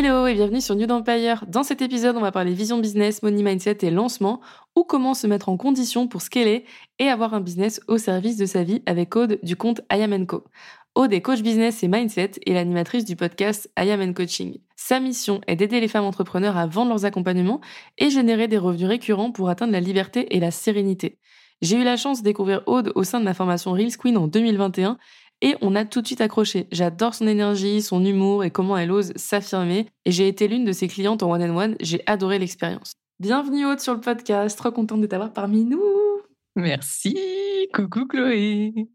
Hello et bienvenue sur New Empire. Dans cet épisode, on va parler vision business, money mindset et lancement, ou comment se mettre en condition pour scaler et avoir un business au service de sa vie avec Aude du compte Co. Aude est coach business et mindset et l'animatrice du podcast I Coaching. Sa mission est d'aider les femmes entrepreneurs à vendre leurs accompagnements et générer des revenus récurrents pour atteindre la liberté et la sérénité. J'ai eu la chance de découvrir Aude au sein de la formation Reels Queen en 2021 et on a tout de suite accroché. J'adore son énergie, son humour et comment elle ose s'affirmer. Et j'ai été l'une de ses clientes en one-on-one. J'ai adoré l'expérience. Bienvenue Aude sur le podcast. Trop contente de t'avoir parmi nous. Merci. Coucou Chloé.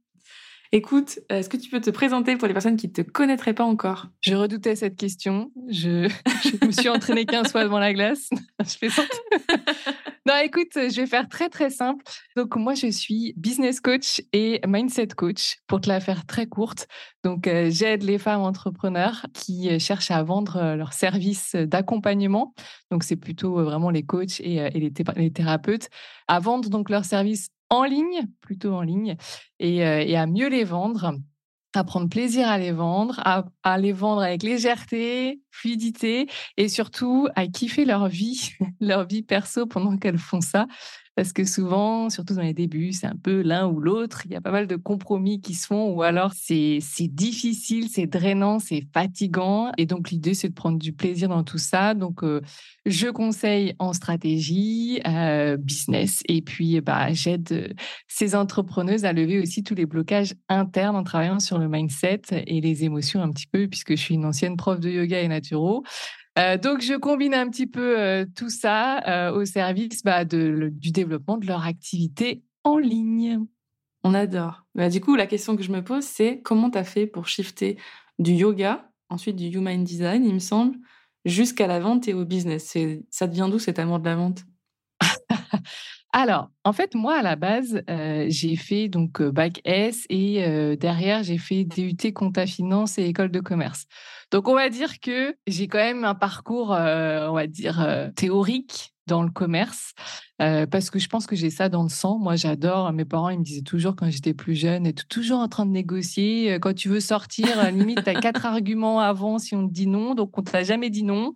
Écoute, est-ce que tu peux te présenter pour les personnes qui ne te connaîtraient pas encore? Je redoutais cette question. Je, me suis entraînée 15 fois devant la glace. je fais ça. non, écoute, je vais faire très très simple. Donc moi, je suis business coach et mindset coach pour te la faire très courte. Donc euh, j'aide les femmes entrepreneurs qui euh, cherchent à vendre euh, leurs services d'accompagnement. Donc c'est plutôt vraiment les coachs et, les, les thérapeutes à vendre donc leurs services en ligne, plutôt en ligne, euh, et, à mieux les vendre, à prendre plaisir à les vendre, à, à, les vendre avec légèreté, fluidité, et surtout à kiffer leur vie, leur vie perso pendant qu'elles font ça parce que souvent, surtout dans les débuts, c'est un peu l'un ou l'autre. Il y a pas mal de compromis qui se font, ou alors c'est difficile, c'est drainant, c'est fatigant. Et donc l'idée, c'est de prendre du plaisir dans tout ça. Donc euh, je conseille en stratégie, euh, business, et puis bah, j'aide euh, ces entrepreneuses à lever aussi tous les blocages internes en travaillant sur le mindset et les émotions un petit peu, puisque je suis une ancienne prof de yoga et naturo. Euh, donc, je combine un petit peu euh, tout ça euh, au service bah, de, du développement de leur activité en ligne. On adore. Bah, du coup, la question que je me pose, c'est comment tu as fait pour shifter du yoga, ensuite du human design, il me semble, jusqu'à la vente et au business? Ça devient d'où cet amour de la vente? Alors, en fait, moi, à la base, j'ai fait donc bac S et derrière, j'ai fait DUT compta finance et école de commerce. Donc, on va dire que j'ai quand même un parcours, on va dire, théorique dans le commerce parce que je pense que j'ai ça dans le sang. Moi, j'adore. Mes parents, ils me disaient toujours quand j'étais plus jeune, et toujours en train de négocier. Quand tu veux sortir, limite, tu as quatre arguments avant si on te dit non, donc on t'a jamais dit non.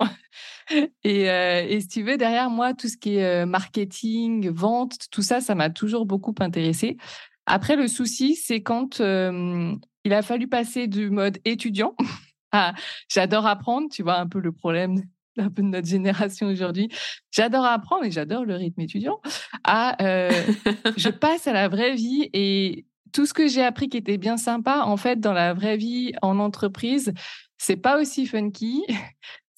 et, et, si tu veux, derrière moi, tout ce qui est marketing, vente, tout ça, ça m'a toujours beaucoup intéressé. Après, le souci, c'est quand il a fallu passer du mode étudiant ah, j'adore apprendre, tu vois un peu le problème un peu de notre génération aujourd'hui. J'adore apprendre et j'adore le rythme étudiant. À, euh, je passe à la vraie vie et tout ce que j'ai appris qui était bien sympa, en fait, dans la vraie vie en entreprise, c'est pas aussi funky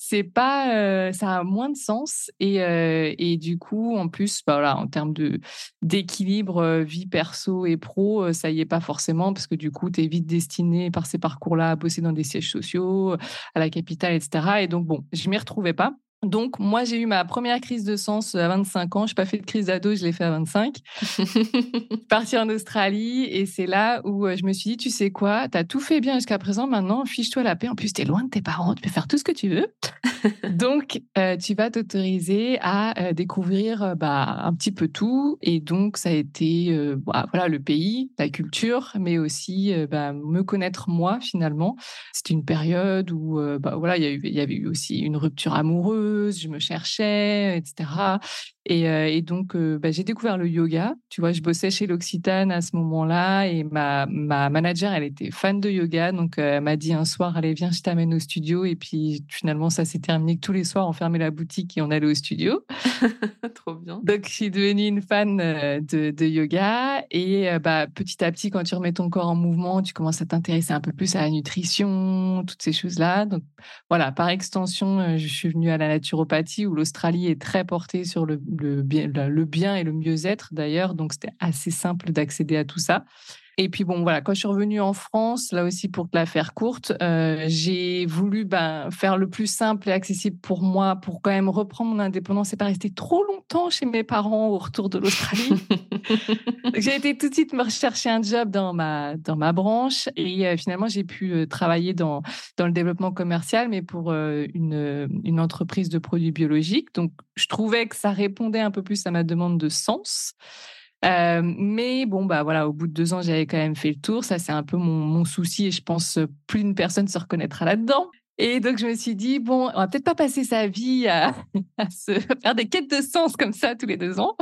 c'est pas, euh, ça a moins de sens et, euh, et du coup, en plus, bah voilà, en termes de d'équilibre euh, vie perso et pro, ça y est pas forcément parce que du coup, tu es vite destiné par ces parcours-là à bosser dans des sièges sociaux, à la capitale, etc. Et donc bon, je m'y retrouvais pas. Donc, moi, j'ai eu ma première crise de sens à 25 ans. Je n'ai pas fait de crise d'ado, je l'ai fait à 25. parti en Australie et c'est là où euh, je me suis dit, tu sais quoi, tu as tout fait bien jusqu'à présent, maintenant, fiche-toi la paix. En plus, tu es loin de tes parents, tu peux faire tout ce que tu veux. donc, euh, tu vas t'autoriser à euh, découvrir bah, un petit peu tout. Et donc, ça a été bah, voilà, le pays, la culture, mais aussi bah, me connaître moi, finalement. C'était une période où bah, voilà, il y, y avait eu aussi une rupture amoureuse je me cherchais, etc. Euh, et, donc, euh, bah, j'ai découvert le yoga. Tu vois, je bossais chez l'Occitane à ce moment-là et ma, ma manager, elle était fan de yoga. Donc, euh, elle m'a dit un soir, allez, viens, je t'amène au studio. Et puis, finalement, ça s'est terminé que tous les soirs, on fermait la boutique et on allait au studio. Trop bien. Donc, je suis devenue une fan de, de yoga. Et bah, petit à petit, quand tu remets ton corps en mouvement, tu commences à t'intéresser un peu plus à la nutrition, toutes ces choses-là. Donc, voilà, par extension, je suis venue à la naturopathie où l'Australie est très portée sur le le bien, et le mieux-être d'ailleurs. Donc, c'était assez simple d'accéder à tout ça. Et puis bon, voilà, quand je suis revenue en France, là aussi pour la faire courte, euh, j'ai voulu ben, faire le plus simple et accessible pour moi pour quand même reprendre mon indépendance et pas rester trop longtemps chez mes parents au retour de l'Australie. j'ai été tout de suite me rechercher un job dans ma, dans ma branche et euh, finalement j'ai pu euh, travailler dans, dans le développement commercial, mais pour une, une entreprise de produits biologiques. Donc je trouvais que ça répondait un peu plus à ma demande de sens. Euh, mais bon, bah voilà, au bout de deux ans, j'avais quand même fait le tour. Ça, c'est un peu mon, mon, souci et je pense euh, plus une personne se reconnaîtra là-dedans. Et donc, je me suis dit, bon, on va peut-être pas passer sa vie à, se faire des quêtes de sens comme ça tous les deux ans.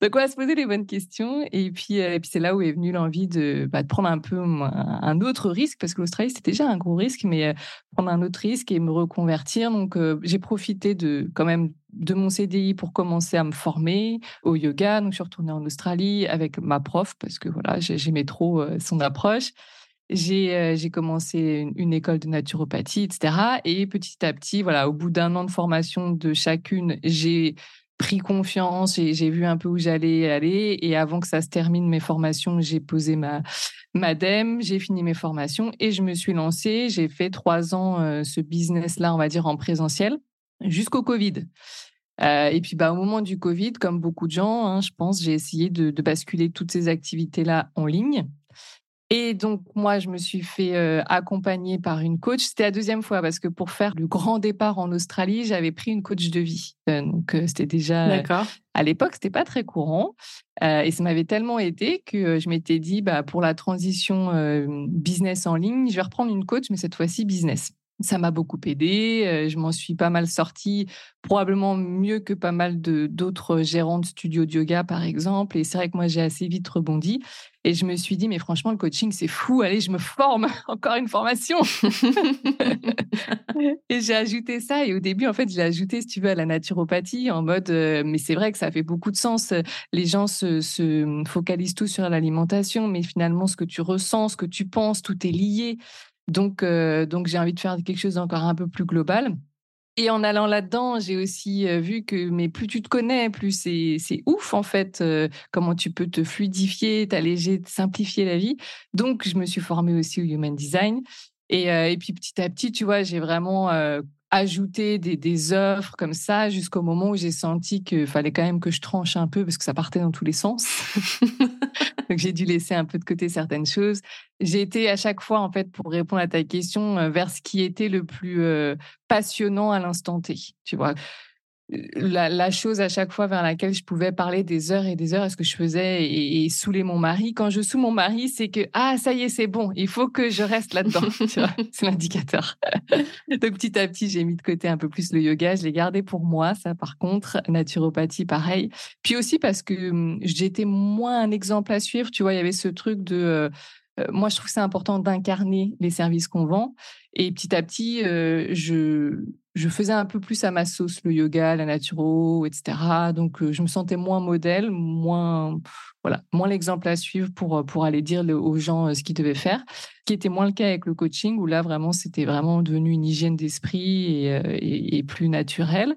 Donc, on va se poser les bonnes questions. Et puis, euh, puis c'est là où est venue l'envie de, bah, de, prendre un peu un, autre risque, parce que l'Australie, c'était déjà un gros risque, mais prendre un autre risque et me reconvertir. Donc, j'ai profité de quand même de mon CDI pour commencer à me former au yoga. Donc, je suis retournée en Australie avec ma prof parce que voilà, j'aimais trop euh, son approche. J'ai euh, commencé une, école de naturopathie, etc. Et petit à petit, voilà, au bout d'un an de formation de chacune, j'ai pris confiance et j'ai vu un peu où j'allais aller. Et avant que ça se termine mes formations, j'ai posé ma madame, j'ai fini mes formations et je me suis lancée. J'ai fait trois ans euh, ce business-là, on va dire, en présentiel jusqu'au Covid. Euh, et puis, bah, au moment du Covid, comme beaucoup de gens, hein, je pense, j'ai essayé de, basculer toutes ces activités-là en ligne. Et donc, moi, je me suis fait euh, accompagner par une coach. C'était la deuxième fois parce que pour faire le grand départ en Australie, j'avais pris une coach de vie. Euh, donc, c'était déjà. D'accord. à l'époque, c'était pas très courant. et ça m'avait tellement aidé que je m'étais dit, bah, pour la transition business en ligne, je vais reprendre une coach, mais cette fois-ci business ça m'a beaucoup aidé. Je m'en suis pas mal sortie, probablement mieux que pas mal d'autres gérants de studios de yoga, par exemple. Et c'est vrai que moi, j'ai assez vite rebondi. Et je me suis dit, mais franchement, le coaching, c'est fou. Allez, je me forme. Encore une formation. et j'ai ajouté ça. Et au début, en fait, j'ai ajouté, si tu veux, à la naturopathie en mode, mais c'est vrai que ça fait beaucoup de sens. Les gens se, se focalisent tous sur l'alimentation, mais finalement, ce que tu ressens, ce que tu penses, tout est lié. Donc, euh, donc j'ai envie de faire quelque chose d'encore un peu plus global. Et en allant là-dedans, j'ai aussi euh, vu que mais plus tu te connais, plus c'est ouf en fait, euh, comment tu peux te fluidifier, t'alléger, simplifier la vie. Donc, je me suis formée aussi au Human Design. Et, et puis petit à petit, tu vois, j'ai vraiment ajouté des, des, offres comme ça jusqu'au moment où j'ai senti qu'il fallait quand même que je tranche un peu parce que ça partait dans tous les sens. Donc j'ai dû laisser un peu de côté certaines choses. J'ai été à chaque fois, en fait, pour répondre à ta question, euh, vers ce qui était le plus euh, passionnant à l'instant T. Tu vois, la, chose à chaque fois vers laquelle je pouvais parler des heures et des heures, est ce que je faisais et, saouler mon mari. Quand je sous mon mari, c'est que ah ça y est, c'est bon, il faut que je reste là-dedans. c'est l'indicateur. Donc petit à petit, j'ai mis de côté un peu plus le yoga. Je l'ai gardé pour moi, ça par contre. Naturopathie, pareil. Puis aussi parce que hum, j'étais moins un exemple à suivre. Tu vois, il y avait ce truc de euh, euh, moi, je trouve c'est important d'incarner les services qu'on vend. Et petit à petit, euh, je, je faisais un peu plus à ma sauce le yoga, la naturo, etc. Donc, euh, je me sentais moins modèle, moins, voilà, moins l'exemple à suivre pour, pour aller dire aux gens ce qu'ils devaient faire. Ce qui était moins le cas avec le coaching, où là, vraiment, c'était vraiment devenu une hygiène d'esprit et, plus naturel.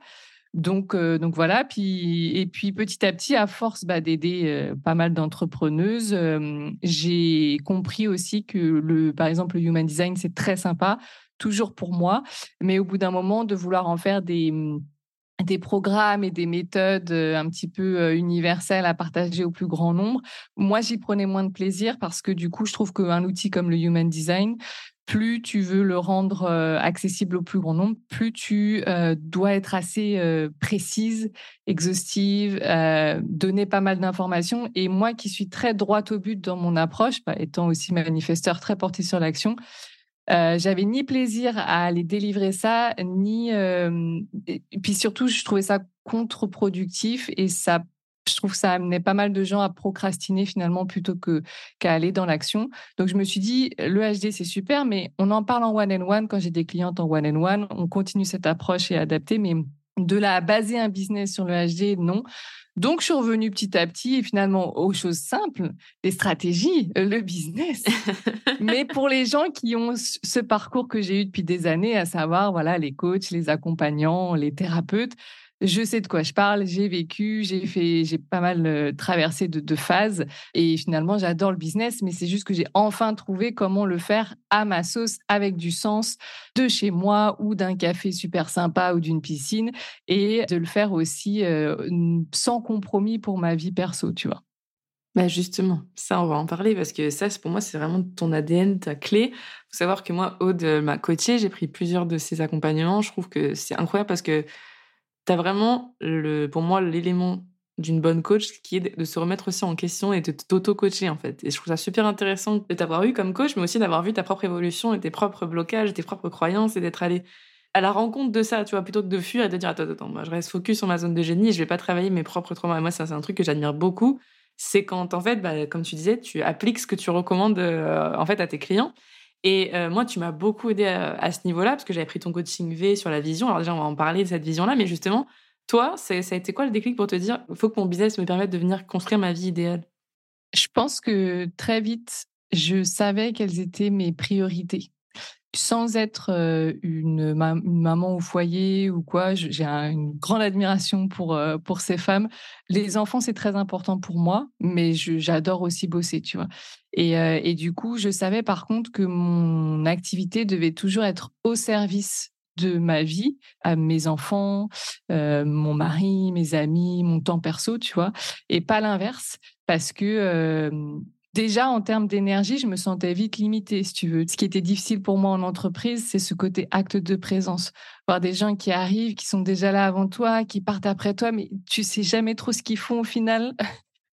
Donc, euh, donc voilà. Puis, et puis petit à petit, à force bah, d'aider euh, pas mal d'entrepreneuses, euh, j'ai compris aussi que le, par exemple, le human design, c'est très sympa, toujours pour moi, mais au bout d'un moment, de vouloir en faire des mmh, des programmes et des méthodes un petit peu universelles à partager au plus grand nombre. Moi, j'y prenais moins de plaisir parce que du coup, je trouve qu'un outil comme le Human Design, plus tu veux le rendre accessible au plus grand nombre, plus tu dois être assez précise, exhaustive, donner pas mal d'informations. Et moi qui suis très droite au but dans mon approche, étant aussi manifesteur très porté sur l'action, j'avais ni plaisir à aller délivrer ça, ni. et puis surtout, je trouvais ça contre-productif et ça je trouve que ça amenait pas mal de gens à procrastiner finalement plutôt que qu'à aller dans l'action. Donc je me suis dit, le HD c'est super, mais on en parle en one and one quand j'ai des clientes en one and one. On continue cette approche et adapter, mais de la baser un business sur le HD, non. Donc, je suis revenue petit à petit et finalement aux choses simples, les stratégies, le business. Mais pour les gens qui ont ce parcours que j'ai eu depuis des années, à savoir, voilà, les coachs, les accompagnants, les thérapeutes, je sais de quoi je parle, j'ai vécu, j'ai fait, j'ai pas mal traversé de, phases et finalement j'adore le business, mais c'est juste que j'ai enfin trouvé comment le faire à ma sauce avec du sens de chez moi ou d'un café super sympa ou d'une piscine et de le faire aussi sans compromis pour ma vie perso, tu vois. Bah justement, ça, on va en parler parce que ça, pour moi, c'est vraiment ton ADN, ta clé. faut savoir que moi, Aude m'a coachée, j'ai pris plusieurs de ses accompagnements. Je trouve que c'est incroyable parce que tu as vraiment, le, pour moi, l'élément d'une bonne coach qui est de se remettre aussi en question et de t'auto-coacher, en fait. Et je trouve ça super intéressant de t'avoir eu comme coach, mais aussi d'avoir vu ta propre évolution et tes propres blocages, tes propres croyances et d'être allé à la rencontre de ça, tu vois, plutôt que de fuir et de dire, attends, attends, moi, je reste focus sur ma zone de génie et je vais pas travailler mes propres traumas. Et moi, c'est un truc que j'admire beaucoup c'est quand en fait, bah, comme tu disais, tu appliques ce que tu recommandes euh, en fait à tes clients. Et euh, moi, tu m'as beaucoup aidé à, ce niveau-là parce que j'avais pris ton coaching V sur la vision. Alors déjà, on va en parler de cette vision-là, mais justement, toi, ça a été quoi le déclic pour te dire, il faut que mon business me permette de venir construire ma vie idéale? Je pense que très vite, je savais quelles étaient mes priorités sans être une, maman au foyer ou quoi, j'ai une grande admiration pour, pour ces femmes. Les enfants, c'est très important pour moi, mais j'adore aussi bosser, tu vois. Et, et, du coup, je savais par contre que mon activité devait toujours être au service de ma vie, à mes enfants, mon mari, mes amis, mon temps perso, tu vois, et pas l'inverse, parce que Déjà, en termes d'énergie, je me sentais vite limitée, si tu veux. Ce qui était difficile pour moi en entreprise, c'est ce côté acte de présence. Voir des gens qui arrivent, qui sont déjà là avant toi, qui partent après toi, mais tu sais jamais trop ce qu'ils font au final.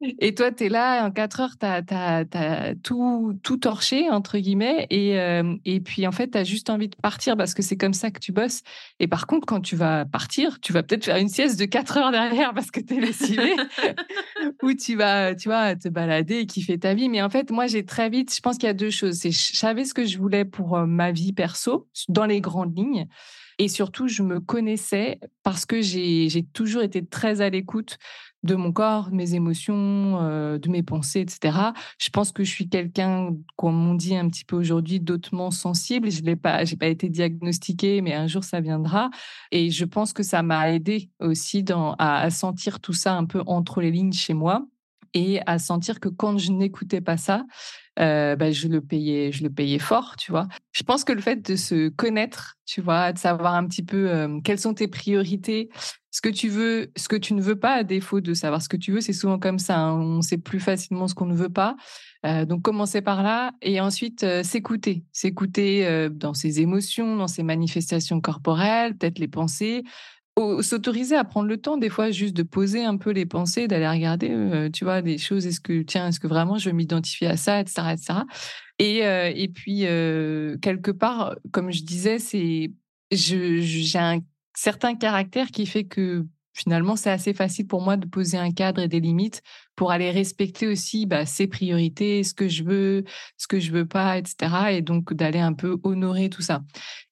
Et toi, tu es là, en quatre heures, tu as, tout, tout torché, entre guillemets. Et, euh, et puis, en fait, tu as juste envie de partir parce que c'est comme ça que tu bosses. Et par contre, quand tu vas partir, tu vas peut-être faire une sieste de quatre heures derrière parce que tu es lessivé. ou tu vas, tu vois, te balader et kiffer ta vie. Mais en fait, moi, j'ai très vite, je pense qu'il y a deux choses. C'est, je savais ce que je voulais pour euh, ma vie perso, dans les grandes lignes. Et surtout, je me connaissais parce que j'ai toujours été très à l'écoute de mon corps, de mes émotions, euh, de mes pensées, etc. Je pense que je suis quelqu'un, comme on dit un petit peu aujourd'hui, d'autrement sensible. Je n'ai pas, pas été diagnostiquée, mais un jour ça viendra. Et je pense que ça m'a aidé aussi à, sentir tout ça un peu entre les lignes chez moi et à sentir que quand je n'écoutais pas ça, euh, bah, je le payais, je le payais fort, tu vois. Je pense que le fait de se connaître, tu vois, de savoir un petit peu euh, quelles sont tes priorités, ce que tu veux, ce que tu ne veux pas, à défaut de savoir ce que tu veux, c'est souvent comme ça. Hein. On sait plus facilement ce qu'on ne veut pas. Euh, donc commencer par là et ensuite s'écouter, s'écouter dans ses émotions, dans ses manifestations corporelles, peut-être les pensées, s'autoriser à prendre le temps des fois juste de poser un peu les pensées, d'aller regarder, euh, tu vois, des choses. Est-ce que tiens, est-ce que vraiment je veux m'identifier à ça, etc., etc. Et euh, et puis euh, quelque part, comme je disais, c'est j'ai un certain caractère qui fait que finalement, c'est assez facile pour moi de poser un cadre et des limites pour aller respecter aussi bah, ses priorités, ce que je veux, ce que je veux pas, etc. Et donc d'aller un peu honorer tout ça.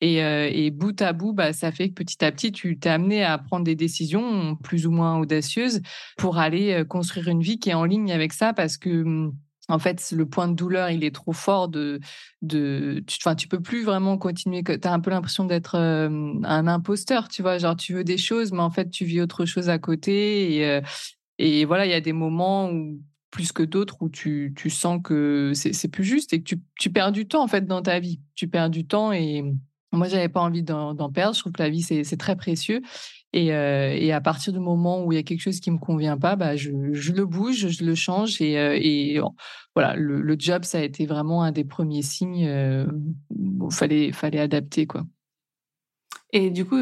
Et, euh, et bout à bout, bah, ça fait que petit à petit, tu t'es amené à prendre des décisions plus ou moins audacieuses pour aller construire une vie qui est en ligne avec ça parce que hum, en fait, le point de douleur, il est trop fort de, de, tu, enfin, tu peux plus vraiment continuer. Tu as un peu l'impression d'être un imposteur, tu vois. Genre, tu veux des choses, mais en fait, tu vis autre chose à côté. Et, et voilà, il y a des moments plus que d'autres, où tu, tu sens que c'est plus juste et que tu, tu perds du temps, en fait, dans ta vie. Tu perds du temps et, moi, j'avais pas envie d'en perdre. Je trouve que la vie, c'est très précieux. Euh, et, à partir du moment où il y a quelque chose qui me convient pas, bah, je, le bouge, je le change. Et, euh, voilà, le, job, ça a été vraiment un des premiers signes. Euh, fallait, fallait adapter. Quoi. Et du coup,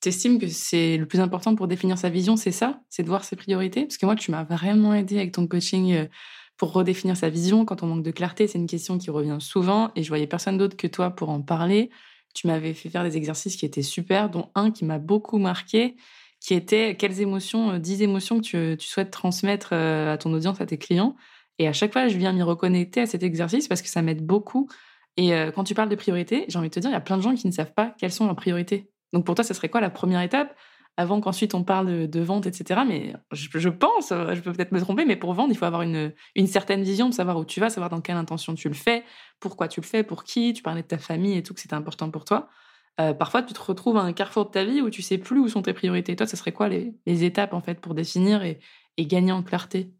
tu estimes que c'est le plus important pour définir sa vision, c'est ça? C'est de voir ses priorités? Parce que moi, tu m'as vraiment aidé avec ton coaching pour redéfinir sa vision. Quand on manque de clarté, c'est une question qui revient souvent et je voyais personne d'autre que toi pour en parler tu m'avais fait faire des exercices qui étaient super, dont un qui m'a beaucoup marqué, qui était quelles émotions, 10 euh, émotions que tu, souhaites transmettre euh, à ton audience, à tes clients. Et à chaque fois, je viens m'y reconnecter à cet exercice parce que ça m'aide beaucoup. Et euh, quand tu parles de priorité, j'ai envie de te dire, il y a plein de gens qui ne savent pas quelles sont leurs priorités. Donc pour toi, ce serait quoi la première étape? Avant qu'ensuite on parle de, vente, etc. Mais je, pense, je peux peut-être me tromper, mais pour vendre, il faut avoir une, une, certaine vision de savoir où tu vas, savoir dans quelle intention tu le fais, pourquoi tu le fais, pour qui, tu parlais de ta famille et tout, que c'était important pour toi. parfois, tu te retrouves à un carrefour de ta vie où tu sais plus où sont tes priorités. Toi, ce serait quoi les, étapes en fait pour définir et, gagner en clarté?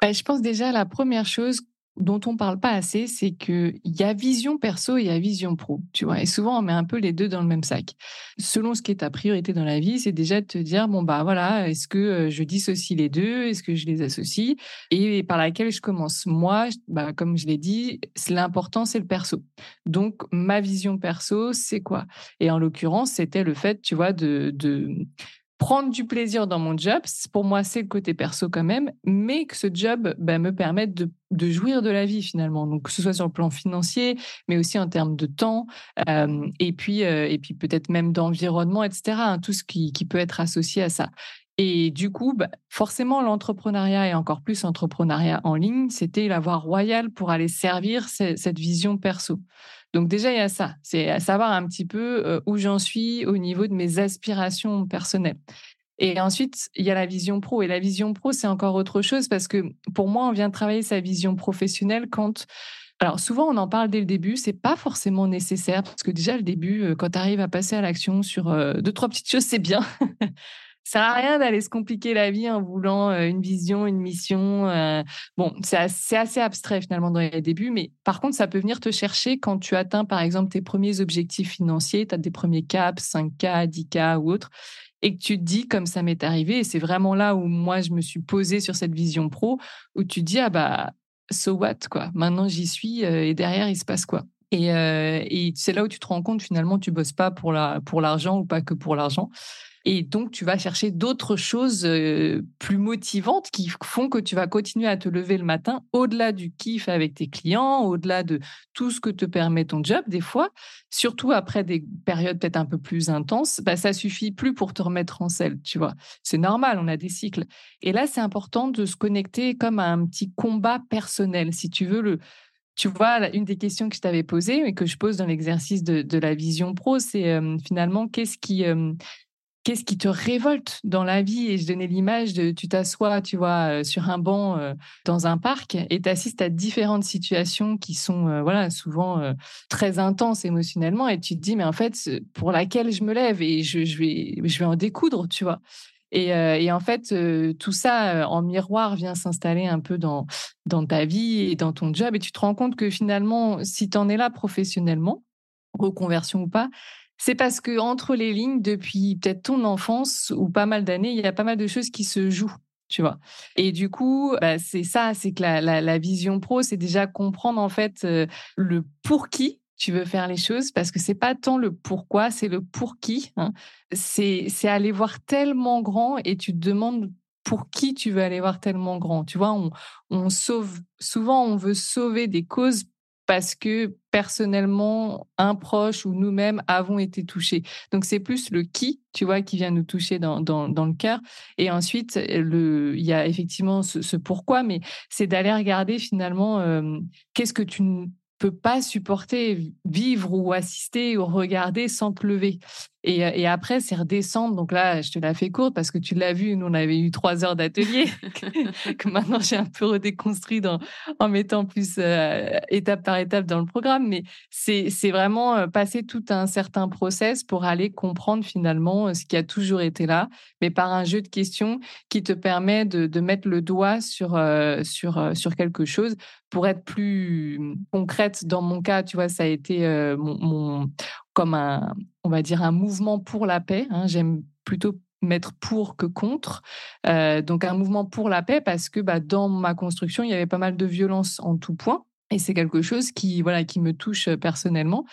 Bah, Je pense déjà la première chose dont on parle pas assez, c'est qu'il y a vision perso et il y a vision pro, tu vois. Et souvent, on met un peu les deux dans le même sac. Selon ce qui est ta priorité dans la vie, c'est déjà de te dire, bon, bah voilà, est-ce que euh, je dissocie les deux? Est-ce que je les associe? Et par laquelle je commence? Moi, bah, comme je l'ai dit, l'important, c'est le perso. Donc, ma vision perso, c'est quoi? Et en l'occurrence, c'était le fait, tu vois, de, de prendre du plaisir dans mon job, pour moi, c'est le côté perso quand même, mais que ce job bah, me permette de, jouir de la vie finalement. Donc, que ce soit sur le plan financier, mais aussi en termes de temps, et puis, euh, puis peut-être même d'environnement, etc. Hein, tout ce qui, peut être associé à ça. Et du coup, bah, forcément, l'entrepreneuriat et encore plus l'entrepreneuriat en ligne, c'était la voie royale pour aller servir cette vision perso. Donc déjà, il y a ça, c'est à savoir un petit peu euh, où j'en suis au niveau de mes aspirations personnelles. Et ensuite, il y a la vision pro. Et la vision pro, c'est encore autre chose parce que pour moi, on vient travailler sa vision professionnelle quand alors souvent, on en parle dès le début, c'est pas forcément nécessaire parce que déjà le début, euh, quand tu arrives à passer à l'action sur euh, deux trois petites choses, c'est bien. Ça sert à rien d'aller se compliquer la vie en voulant une vision, une mission. Bon, c'est assez, abstrait finalement dans les débuts, mais par contre, ça peut venir te chercher quand tu atteins par exemple tes premiers objectifs financiers, tu as des premiers caps, 5K, 10K ou autres, et que tu te dis, comme ça m'est arrivé, et c'est vraiment là où moi je me suis posée sur cette vision pro, où tu te dis, ah bah, so what, quoi? Maintenant j'y suis, et derrière il se passe quoi? Et, c'est là où tu te rends compte finalement, tu bosses pas pour l'argent ou pas que pour l'argent. Et donc, tu vas chercher d'autres choses plus motivantes qui font que tu vas continuer à te lever le matin au-delà du kiff avec tes clients, au-delà de tout ce que te permet ton job. Des fois, surtout après des périodes peut-être un peu plus intenses, bah, ça suffit plus pour te remettre en selle, tu vois. C'est normal, on a des cycles. Et là, c'est important de se connecter comme à un petit combat personnel, si tu veux le tu vois, une des questions que je t'avais posées et que je pose dans l'exercice de, la vision pro, c'est finalement qu'est-ce qui, qu'est-ce qui te révolte dans la vie? Et je donnais l'image de tu t'assois, tu vois, euh, sur un banc euh, dans un parc et tu assistes à différentes situations qui sont euh, voilà souvent très intenses émotionnellement et tu te dis mais en fait pour laquelle je me lève et je, vais je vais en découdre, tu vois? Et, en fait, tout ça en miroir vient s'installer un peu dans, dans ta vie et dans ton job. Et tu te rends compte que finalement, si tu en es là professionnellement, reconversion ou pas, c'est parce que entre les lignes, depuis peut-être ton enfance ou pas mal d'années, il y a pas mal de choses qui se jouent. Tu vois. Et du coup, bah, c'est ça, c'est que la, vision pro, c'est déjà comprendre en fait euh, le pour qui tu veux faire les choses, parce que c'est pas tant le pourquoi, c'est le pour qui. Hein. C'est aller voir tellement grand et tu te demandes pour qui tu veux aller voir tellement grand. Tu vois, on, on sauve souvent, on veut sauver des causes parce que personnellement, un proche ou nous-mêmes avons été touchés. Donc c'est plus le qui, tu vois, qui vient nous toucher dans, dans, le cœur. Et ensuite, il y a effectivement ce, pourquoi, mais c'est d'aller regarder finalement euh, qu'est-ce que tu peux pas supporter vivre ou assister ou regarder sans te lever. Et, et après, c'est redescendre. Donc là, je te la fais courte parce que tu l'as vu, nous, on avait eu trois heures d'atelier que maintenant j'ai un peu redéconstruit dans, en mettant plus euh, étape par étape dans le programme. Mais c'est vraiment euh, passer tout un certain process pour aller comprendre finalement euh, ce qui a toujours été là, mais par un jeu de questions qui te permet de, de mettre le doigt sur, sur, sur quelque chose pour être plus concrète, dans mon cas, tu vois, ça a été euh, mon, comme un, on va dire, un mouvement pour la paix. Hein. J'aime plutôt mettre pour que contre. Euh, donc un mouvement pour la paix parce que bah, dans ma construction, il y avait pas mal de violence en tout point. Et c'est quelque chose qui, voilà, qui me touche euh, personnellement.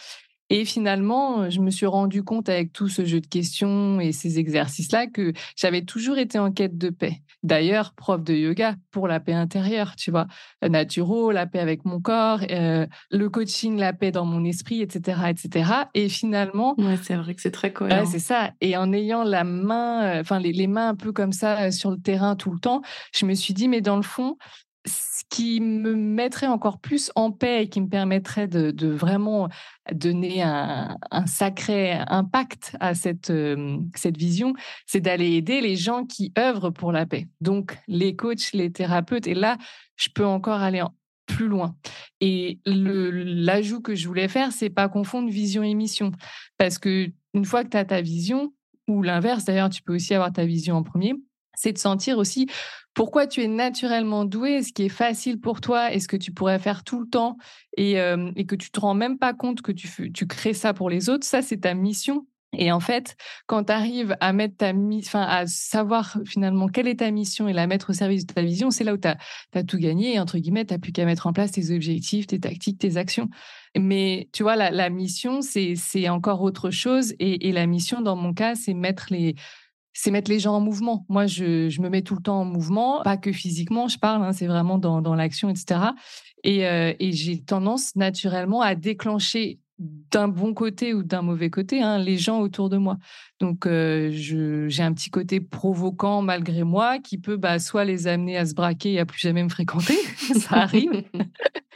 Et finalement, je me suis rendu compte avec tout ce jeu de questions et ces exercices-là que j'avais toujours été en quête de paix. D'ailleurs, prof de yoga pour la paix intérieure, tu vois, naturo, la paix avec mon corps, euh, le coaching, la paix dans mon esprit, etc., etc. Et finalement, ouais, c'est vrai que c'est très cohérent. c'est ça. Et en ayant la main, euh, enfin les, les mains un peu comme ça euh, sur le terrain tout le temps, je me suis dit, mais dans le fond, ce qui me mettrait encore plus en paix et qui me permettrait de, vraiment donner un, sacré impact à cette, euh, cette vision, c'est d'aller aider les gens qui œuvrent pour la paix. Donc, les coachs, les thérapeutes. Et là, je peux encore aller plus loin. Et l'ajout que je voulais faire, c'est pas confondre vision et mission. Parce que une fois que tu as ta vision, ou l'inverse d'ailleurs, tu peux aussi avoir ta vision en premier, c'est de sentir aussi pourquoi tu es naturellement doué, ce qui est facile pour toi, et ce que tu pourrais faire tout le temps, et, et que tu te rends même pas compte que tu, tu crées ça pour les autres. Ça, c'est ta mission. Et en fait, quand tu arrives à mettre ta enfin, à savoir finalement quelle est ta mission et la mettre au service de ta vision, c'est là où tu as, tout gagné. Et entre guillemets, tu n'as plus qu'à mettre en place tes objectifs, tes tactiques, tes actions. Mais tu vois, la, mission, c'est encore autre chose. Et, la mission, dans mon cas, c'est mettre les, c'est mettre les gens en mouvement. Moi, je, je, me mets tout le temps en mouvement, pas que physiquement, je parle, hein, c'est vraiment dans, dans l'action, etc. Et, euh, et j'ai tendance naturellement à déclencher d'un bon côté ou d'un mauvais côté, hein, les gens autour de moi. Donc, euh, j'ai un petit côté provoquant malgré moi qui peut bah, soit les amener à se braquer et à plus jamais me fréquenter, ça arrive,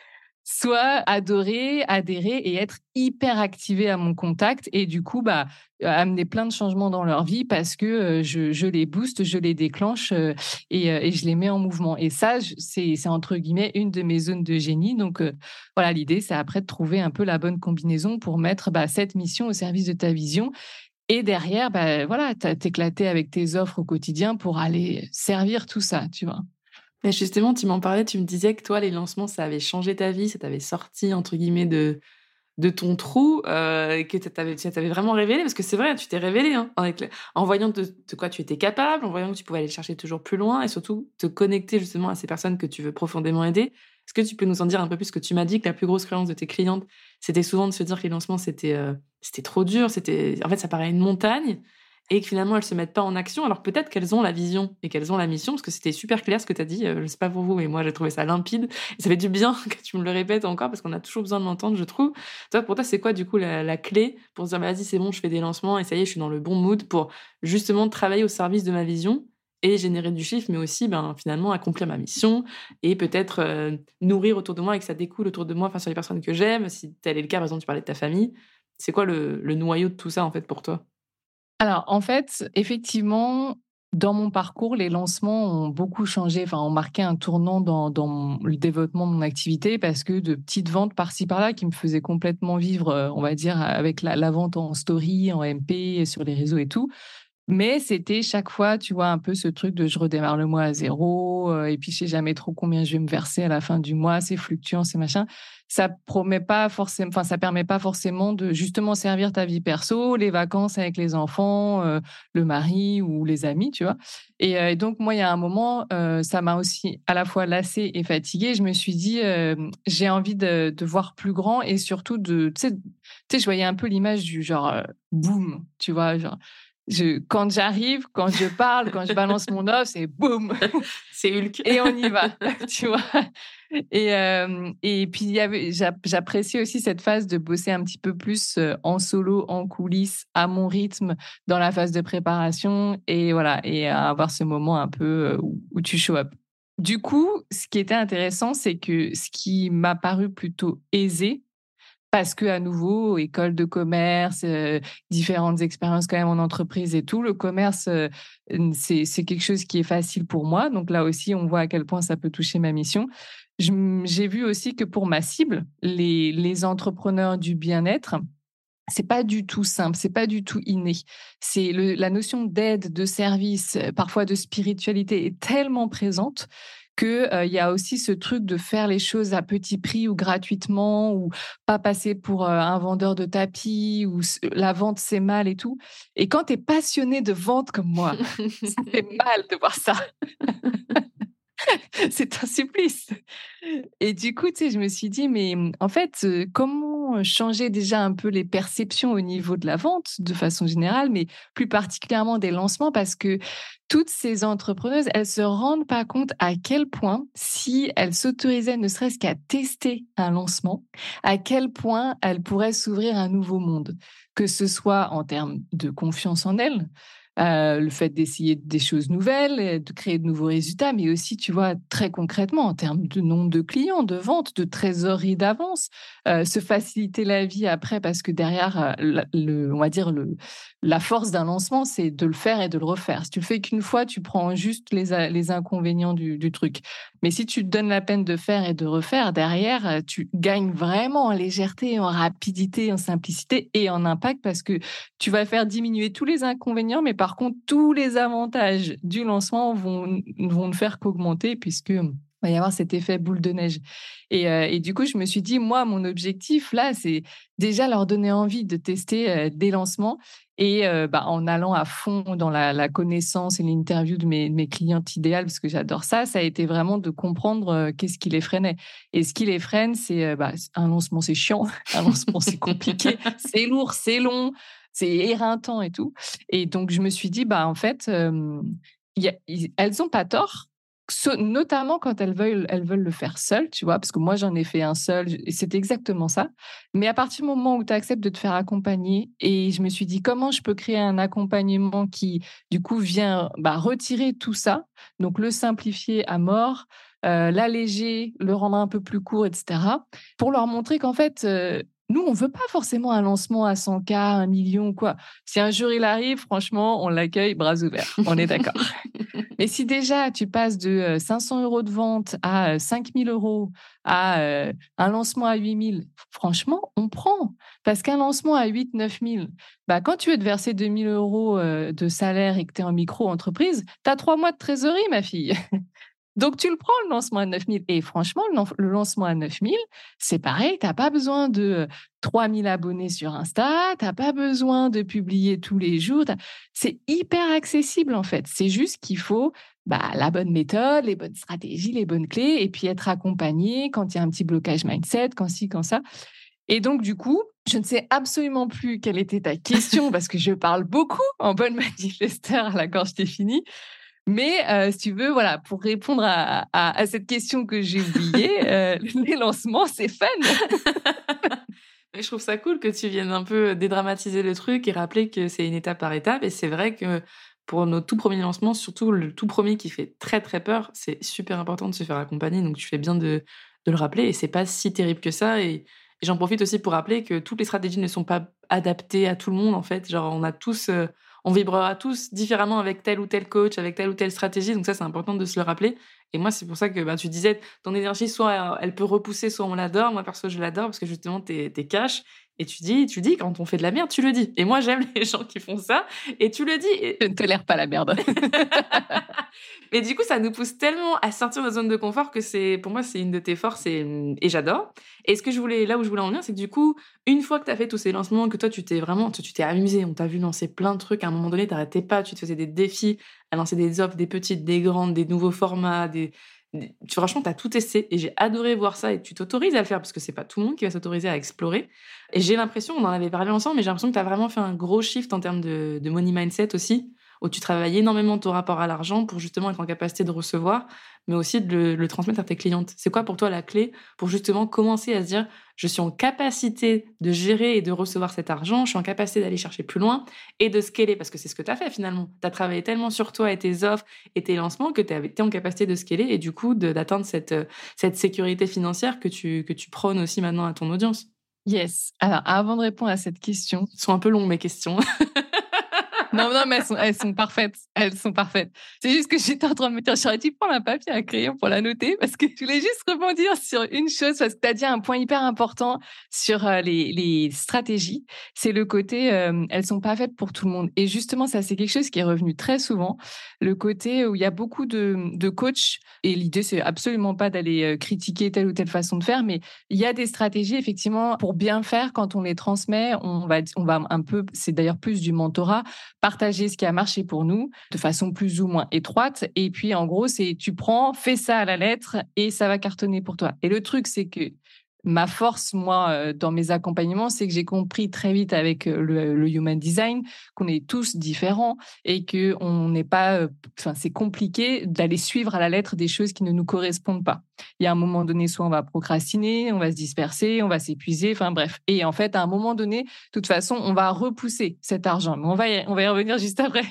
soit adorer, adhérer et être hyper activé à mon contact et du coup, bah, amener plein de changements dans leur vie parce que euh, je, les booste, je les déclenche euh, et, je les mets en mouvement. Et ça, c'est entre guillemets une de mes zones de génie. Donc, voilà, l'idée, c'est après de trouver un peu la bonne combinaison pour mettre bah, cette mission au service de ta vision et derrière, bah, voilà, t'éclater avec tes offres au quotidien pour aller servir tout ça, tu vois. Mais justement, tu m'en parlais, tu me disais que toi, les lancements, ça avait changé ta vie, ça t'avait sorti, entre guillemets, de, de ton trou, euh, que tu t'avais vraiment révélé, parce que c'est vrai, tu t'es révélé, hein, en voyant de, quoi tu étais capable, en voyant que tu pouvais aller chercher toujours plus loin, et surtout te connecter justement à ces personnes que tu veux profondément aider. Est-ce que tu peux nous en dire un peu plus que tu m'as dit que la plus grosse croyance de tes clientes, c'était souvent de se dire que les lancements, c'était euh, c'était trop dur, c'était en fait, ça paraît une montagne, et que finalement elles se mettent pas en action, alors peut-être qu'elles ont la vision et qu'elles ont la mission, parce que c'était super clair ce que tu as dit, euh, je sais pas pour vous, mais moi j'ai trouvé ça limpide, et ça fait du bien que tu me le répètes encore, parce qu'on a toujours besoin de l'entendre, je trouve. Toi, pour toi, c'est quoi du coup la, clé pour se dire, vas-y, c'est bon, je fais des lancements, et ça y est, je suis dans le bon mood pour justement travailler au service de ma vision et générer du chiffre, mais aussi ben, finalement accomplir ma mission et peut-être euh, nourrir autour de moi et que ça découle autour de moi, enfin sur les personnes que j'aime, si tel est le cas, par exemple, tu parlais de ta famille. C'est quoi le, le noyau de tout ça en fait pour toi? Alors, en fait, effectivement, dans mon parcours, les lancements ont beaucoup changé, enfin, ont marqué un tournant dans, le développement de mon activité parce que de petites ventes par-ci par-là qui me faisaient complètement vivre, euh, on va dire, avec la, vente en story, en MP, sur les réseaux et tout. Mais c'était chaque fois, tu vois, un peu ce truc de je redémarre le mois à zéro, euh, et puis je sais jamais trop combien je vais me verser à la fin du mois, c'est fluctuant, c'est machin ça promet pas forcément, enfin, ça permet pas forcément de justement servir ta vie perso, les vacances avec les enfants, euh, le mari ou les amis, tu vois. Et, euh, donc, moi, il y a un moment, ça m'a aussi à la fois lassée et fatiguée. Je me suis dit, j'ai envie de, voir plus grand et surtout de, tu sais, je voyais un peu l'image du genre boum, tu vois, je, quand j'arrive, quand je parle, quand je balance mon offre, c'est boum, c'est Hulk. Et on y va, tu vois. Et, euh, et puis, j'apprécie aussi cette phase de bosser un petit peu plus euh, en solo, en coulisses, à mon rythme, dans la phase de préparation. Et voilà, et avoir ce moment un peu euh, où, où tu show up. Du coup, ce qui était intéressant, c'est que ce qui m'a paru plutôt aisé, parce que à nouveau, école de commerce, euh, différentes expériences quand même en entreprise et tout, le commerce, euh, c'est quelque chose qui est facile pour moi. Donc là aussi, on voit à quel point ça peut toucher ma mission. J'ai vu aussi que pour ma cible, les, les entrepreneurs du bien-être, c'est pas du tout simple, c'est pas du tout inné. C'est la notion d'aide, de service, parfois de spiritualité est tellement présente qu'il il y a aussi ce truc de faire les choses à petit prix ou gratuitement ou pas passer pour un vendeur de tapis ou la vente c'est mal et tout. Et quand tu es passionné de vente comme moi, ça fait mal de voir ça. c'est un supplice. Et du coup, tu sais, je me suis dit, mais en fait, comment changer déjà un peu les perceptions au niveau de la vente de façon générale, mais plus particulièrement des lancements, parce que toutes ces entrepreneuses, elles se rendent pas compte à quel point, si elles s'autorisaient ne serait-ce qu'à tester un lancement, à quel point elles pourraient s'ouvrir un nouveau monde, que ce soit en termes de confiance en elles, euh, le fait d'essayer des choses nouvelles, de créer de nouveaux résultats, mais aussi, tu vois, très concrètement, en termes de nombre de clients, de ventes, de trésorerie d'avance, euh, se faciliter la vie après, parce que derrière, euh, le, on va dire, le, la force d'un lancement, c'est de le faire et de le refaire. Si tu le fais qu'une fois, tu prends juste les, les inconvénients du, du, truc. Mais si tu te donnes la peine de faire et de refaire, derrière, tu gagnes vraiment en légèreté, en rapidité, en simplicité et en impact, parce que tu vas faire diminuer tous les inconvénients, mais par contre, tous les avantages du lancement vont, vont ne faire qu'augmenter puisque va y avoir cet effet boule de neige. Et, euh, et, du coup, je me suis dit, moi, mon objectif, là, c'est déjà leur donner envie de tester euh, des lancements et euh, bah, en allant à fond dans la, connaissance et l'interview de mes, mes clientes idéales, parce que j'adore ça, ça a été vraiment de comprendre qu'est-ce qui les freinait. Et ce qui les freine, c'est bah, un lancement, c'est chiant, un lancement, c'est compliqué, c'est lourd, c'est long, c'est éreintant et tout. Et donc, je me suis dit, bah, en fait, y a, elles n'ont pas tort, notamment quand elles veulent, elles veulent le faire seules, tu vois, parce que moi, j'en ai fait un seul, et c'est exactement ça. Mais à partir du moment où tu acceptes de te faire accompagner, et je me suis dit, comment je peux créer un accompagnement qui, du coup, vient bah, retirer tout ça, donc le simplifier à mort, euh, l'alléger, le rendre un peu plus court, etc., pour leur montrer qu'en fait, euh, nous, on veut pas forcément un lancement à 100K, un million, quoi. Si un jour il arrive, franchement, on l'accueille bras ouverts. On est d'accord. Mais si déjà tu passes de 500 euh, euros de vente à 5000 euros à euh, un lancement à 8000, franchement, on prend. Parce qu'un lancement à 8 9000, bah, quand tu veux te verser 2000 euros euh, de salaire et que tu es en micro-entreprise, tu as trois mois de trésorerie, ma fille. Donc, tu le prends, le lancement à 9000. Et franchement, le lancement à 9000, c'est pareil. Tu n'as pas besoin de 3000 abonnés sur Insta. Tu n'as pas besoin de publier tous les jours. C'est hyper accessible, en fait. C'est juste qu'il faut bah, la bonne méthode, les bonnes stratégies, les bonnes clés, et puis être accompagné quand il y a un petit blocage mindset, quand ci, quand ça. Et donc, du coup, je ne sais absolument plus quelle était ta question parce que je parle beaucoup en bonne manifesteur à la gorge définie. Mais euh, si tu veux, voilà, pour répondre à, à, cette question que j'ai oubliée, euh, les lancements, c'est fun. je trouve ça cool que tu viennes un peu dédramatiser le truc et rappeler que c'est une étape par étape. Et c'est vrai que pour nos tout premiers lancements, surtout le tout premier qui fait très très peur, c'est super important de se faire accompagner. Donc tu fais bien de, de le rappeler et c'est pas si terrible que ça. Et, et j'en profite aussi pour rappeler que toutes les stratégies ne sont pas adaptées à tout le monde en fait. Genre on a tous euh, on vibrera tous différemment avec tel ou tel coach, avec telle ou telle stratégie. Donc ça, c'est important de se le rappeler. Et moi, c'est pour ça que bah, tu disais, ton énergie, soit elle peut repousser, soit on l'adore. Moi, perso, je l'adore parce que justement, t'es es cash. Et tu dis, tu dis, quand on fait de la merde, tu le dis. Et moi, j'aime les gens qui font ça. Et tu le dis. Je ne tolère pas la merde. Mais du coup, ça nous pousse tellement à sortir de notre zone de confort que c'est, pour moi, c'est une de tes forces et, et j'adore. Et ce que je voulais, là où je voulais en venir, c'est que du coup, une fois que tu as fait tous ces lancements, que toi, tu t'es vraiment, tu t'es amusé, on t'a vu lancer plein de trucs, à un moment donné, t'arrêtais pas, tu te faisais des défis à lancer des offres, des petites, des grandes, des nouveaux formats, des, franchement, tu as tout testé et j'ai adoré voir ça et tu t'autorises à le faire parce que c'est pas tout le monde qui va s'autoriser à explorer. Et j'ai l'impression, on en avait parlé ensemble, mais j'ai l'impression que tu as vraiment fait un gros shift en termes de, de money mindset aussi où tu travailles énormément ton rapport à l'argent pour justement être en capacité de recevoir, mais aussi de le, transmettre à tes clientes. C'est quoi pour toi la clé pour justement commencer à se dire, je suis en capacité de gérer et de recevoir cet argent, je suis en capacité d'aller chercher plus loin et de scaler, parce que c'est ce que tu as fait finalement. Tu as travaillé tellement sur toi et tes offres et tes lancements que tu été en capacité de scaler et du coup d'atteindre cette, cette sécurité financière que tu, que tu prônes aussi maintenant à ton audience. Yes. Alors, avant de répondre à cette question. Ce sont un peu longs mes questions. non, non, mais elles sont, parfaites. Elles sont parfaites. C'est juste que j'étais en train de me dire, j'aurais dû prendre un papier, un crayon pour la noter parce que je voulais juste rebondir sur une chose parce que tu as dit un point hyper important sur euh, les, stratégies. C'est le côté, euh, elles sont pas faites pour tout le monde. Et justement, ça, c'est quelque chose qui est revenu très souvent. Le côté où il y a beaucoup de, de coachs et l'idée, c'est absolument pas d'aller euh, critiquer telle ou telle façon de faire, mais il y a des stratégies, effectivement, pour bien faire quand on les transmet, on va, on va un peu, c'est d'ailleurs plus du mentorat, partager ce qui a marché pour nous de façon plus ou moins étroite. Et puis, en gros, c'est tu prends, fais ça à la lettre et ça va cartonner pour toi. Et le truc, c'est que ma force, moi, euh, dans mes accompagnements, c'est que j'ai compris très vite avec euh, le, human design qu'on est tous différents et que on n'est pas, euh, enfin, c'est compliqué d'aller suivre à la lettre des choses qui ne nous correspondent pas. Il y a un moment donné, soit on va procrastiner, on va se disperser, on va s'épuiser, enfin bref. Et en fait, à un moment donné, de toute façon, on va repousser cet argent. Mais on va y, on va revenir juste après.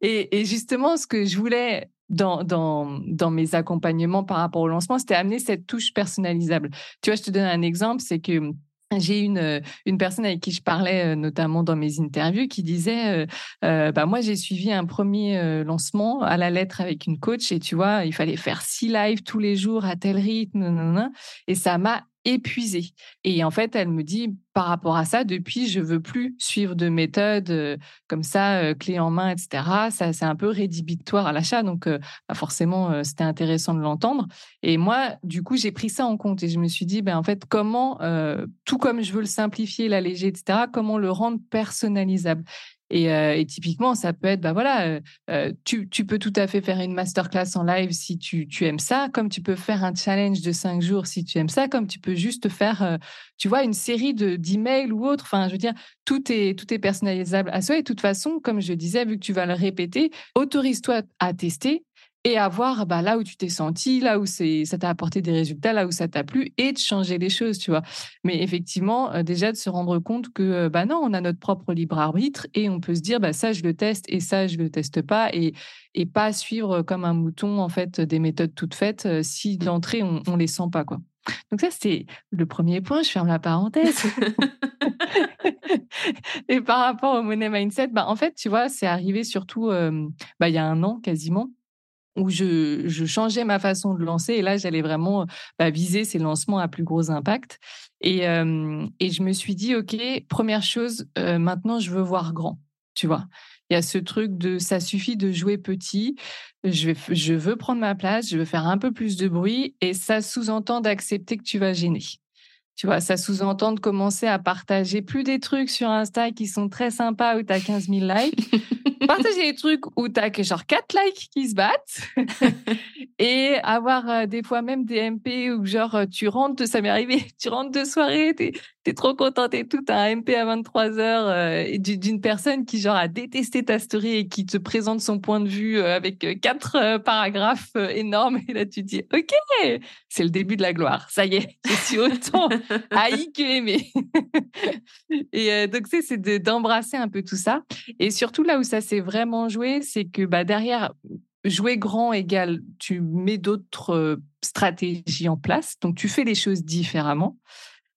Et justement, ce que je voulais dans, dans, dans, mes accompagnements par rapport au lancement, c'était amener cette touche personnalisable. Tu vois, je te donne un exemple, c'est que j'ai une, une personne avec qui je parlais euh, notamment dans mes interviews qui disait euh, euh, bah moi j'ai suivi un premier lancement à la lettre avec une coach et tu vois il fallait faire six lives tous les jours à tel rythme et ça m'a épuisée. Et en fait, elle me dit, par rapport à ça, depuis, je veux plus suivre de méthodes euh, comme ça, euh, clé en main, etc. Ça, c'est un peu rédhibitoire à l'achat. Donc, euh, bah, forcément, c'était intéressant de l'entendre. Et moi, du coup, j'ai pris ça en compte et je me suis dit, ben, en fait, comment, tout comme je veux le simplifier, l'alléger, etc., comment le rendre personnalisable? Et, typiquement, ça peut être, bah voilà, tu, tu, peux tout à fait faire une masterclass en live si tu, tu, aimes ça, comme tu peux faire un challenge de cinq jours si tu aimes ça, comme tu peux juste faire, tu vois, une série de d'emails ou autre. Enfin, je veux dire, tout est tout est personnalisable à soi. Et de toute façon, comme je disais, vu que tu vas le répéter, autorise-toi à tester et à voir bah, là où tu t'es senti, là où c'est, ça t'a apporté des résultats, là où ça t'a plu, et de changer les choses, tu vois. Mais effectivement, euh, déjà de se rendre compte que euh, bah non, on a notre propre libre arbitre et on peut se dire bah ça je le teste et ça je le teste pas et et pas suivre comme un mouton en fait des méthodes toutes faites euh, si d'entrée on, on les sent pas quoi. Donc ça c'est le premier point. Je ferme la parenthèse. et par rapport au money mindset, bah en fait tu vois c'est arrivé surtout bah il y a un an quasiment où je, je, changeais ma façon de lancer. Et là, j'allais vraiment bah, viser ces lancements à plus gros impact. Et, et je me suis dit, OK, première chose, maintenant, je veux voir grand. Tu vois, il y a ce truc de ça suffit de jouer petit. Je, vais, je veux prendre ma place, je veux faire un peu plus de bruit. Et ça sous-entend d'accepter que tu vas gêner. Tu vois, ça sous-entend de commencer à partager plus des trucs sur Insta qui sont très sympas où tu as 15 000 likes. partager des trucs où tu as que genre 4 likes qui se battent et avoir euh, des fois même des MP où genre euh, tu rentres, ça m'est arrivé, tu rentres de soirée, tu es, trop content et tout, un MP à 23 heures euh, d'une personne qui genre a détesté ta story et qui te présente son point de vue avec quatre paragraphes énormes et là tu dis ok, c'est le début de la gloire, ça y est, je suis autant haï que aimé. et donc c'est d'embrasser un peu tout ça et surtout là où ça s'est vraiment joué, c'est que bah, derrière, jouer grand égale, tu mets d'autres stratégies en place, donc tu fais les choses différemment.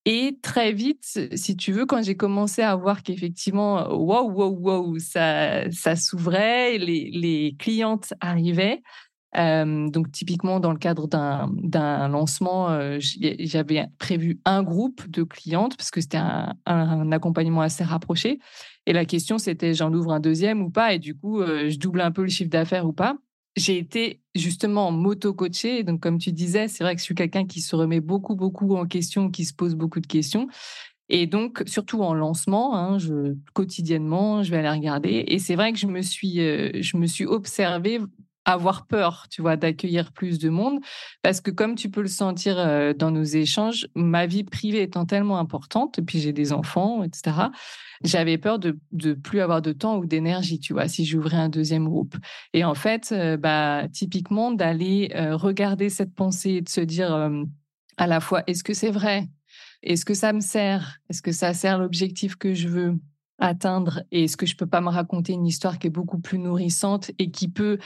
Et très vite, si tu veux, quand j'ai commencé à voir qu'effectivement, waouh, waouh, waouh, ça, s'ouvrait, les, clientes arrivaient, donc typiquement dans le cadre d'un lancement, j'avais prévu un groupe de clientes parce que c'était un, un, accompagnement assez rapproché. Et la question c'était j'en ouvre un deuxième ou pas? Et du coup je double un peu le chiffre d'affaires ou pas. J'ai été justement moto-coachée. Donc comme tu disais, c'est vrai que je suis quelqu'un qui se remet beaucoup beaucoup en question, qui se pose beaucoup de questions. Et donc, surtout en lancement, hein, je, quotidiennement, je vais aller regarder. Et c'est vrai que je me suis, je me suis observée avoir peur, tu vois, d'accueillir plus de monde. Parce que comme tu peux le sentir euh, dans nos échanges, ma vie privée étant tellement importante, puis j'ai des enfants, etc., j'avais peur de, de plus avoir de temps ou d'énergie, tu vois, si j'ouvrais un deuxième groupe. Et en fait, euh, bah, typiquement, d'aller euh, regarder cette pensée et de se dire à la fois, est-ce que c'est vrai? Est-ce que ça me sert? Est-ce que ça sert l'objectif que je veux atteindre? Et est-ce que je peux pas me raconter une histoire qui est beaucoup plus nourrissante et qui peut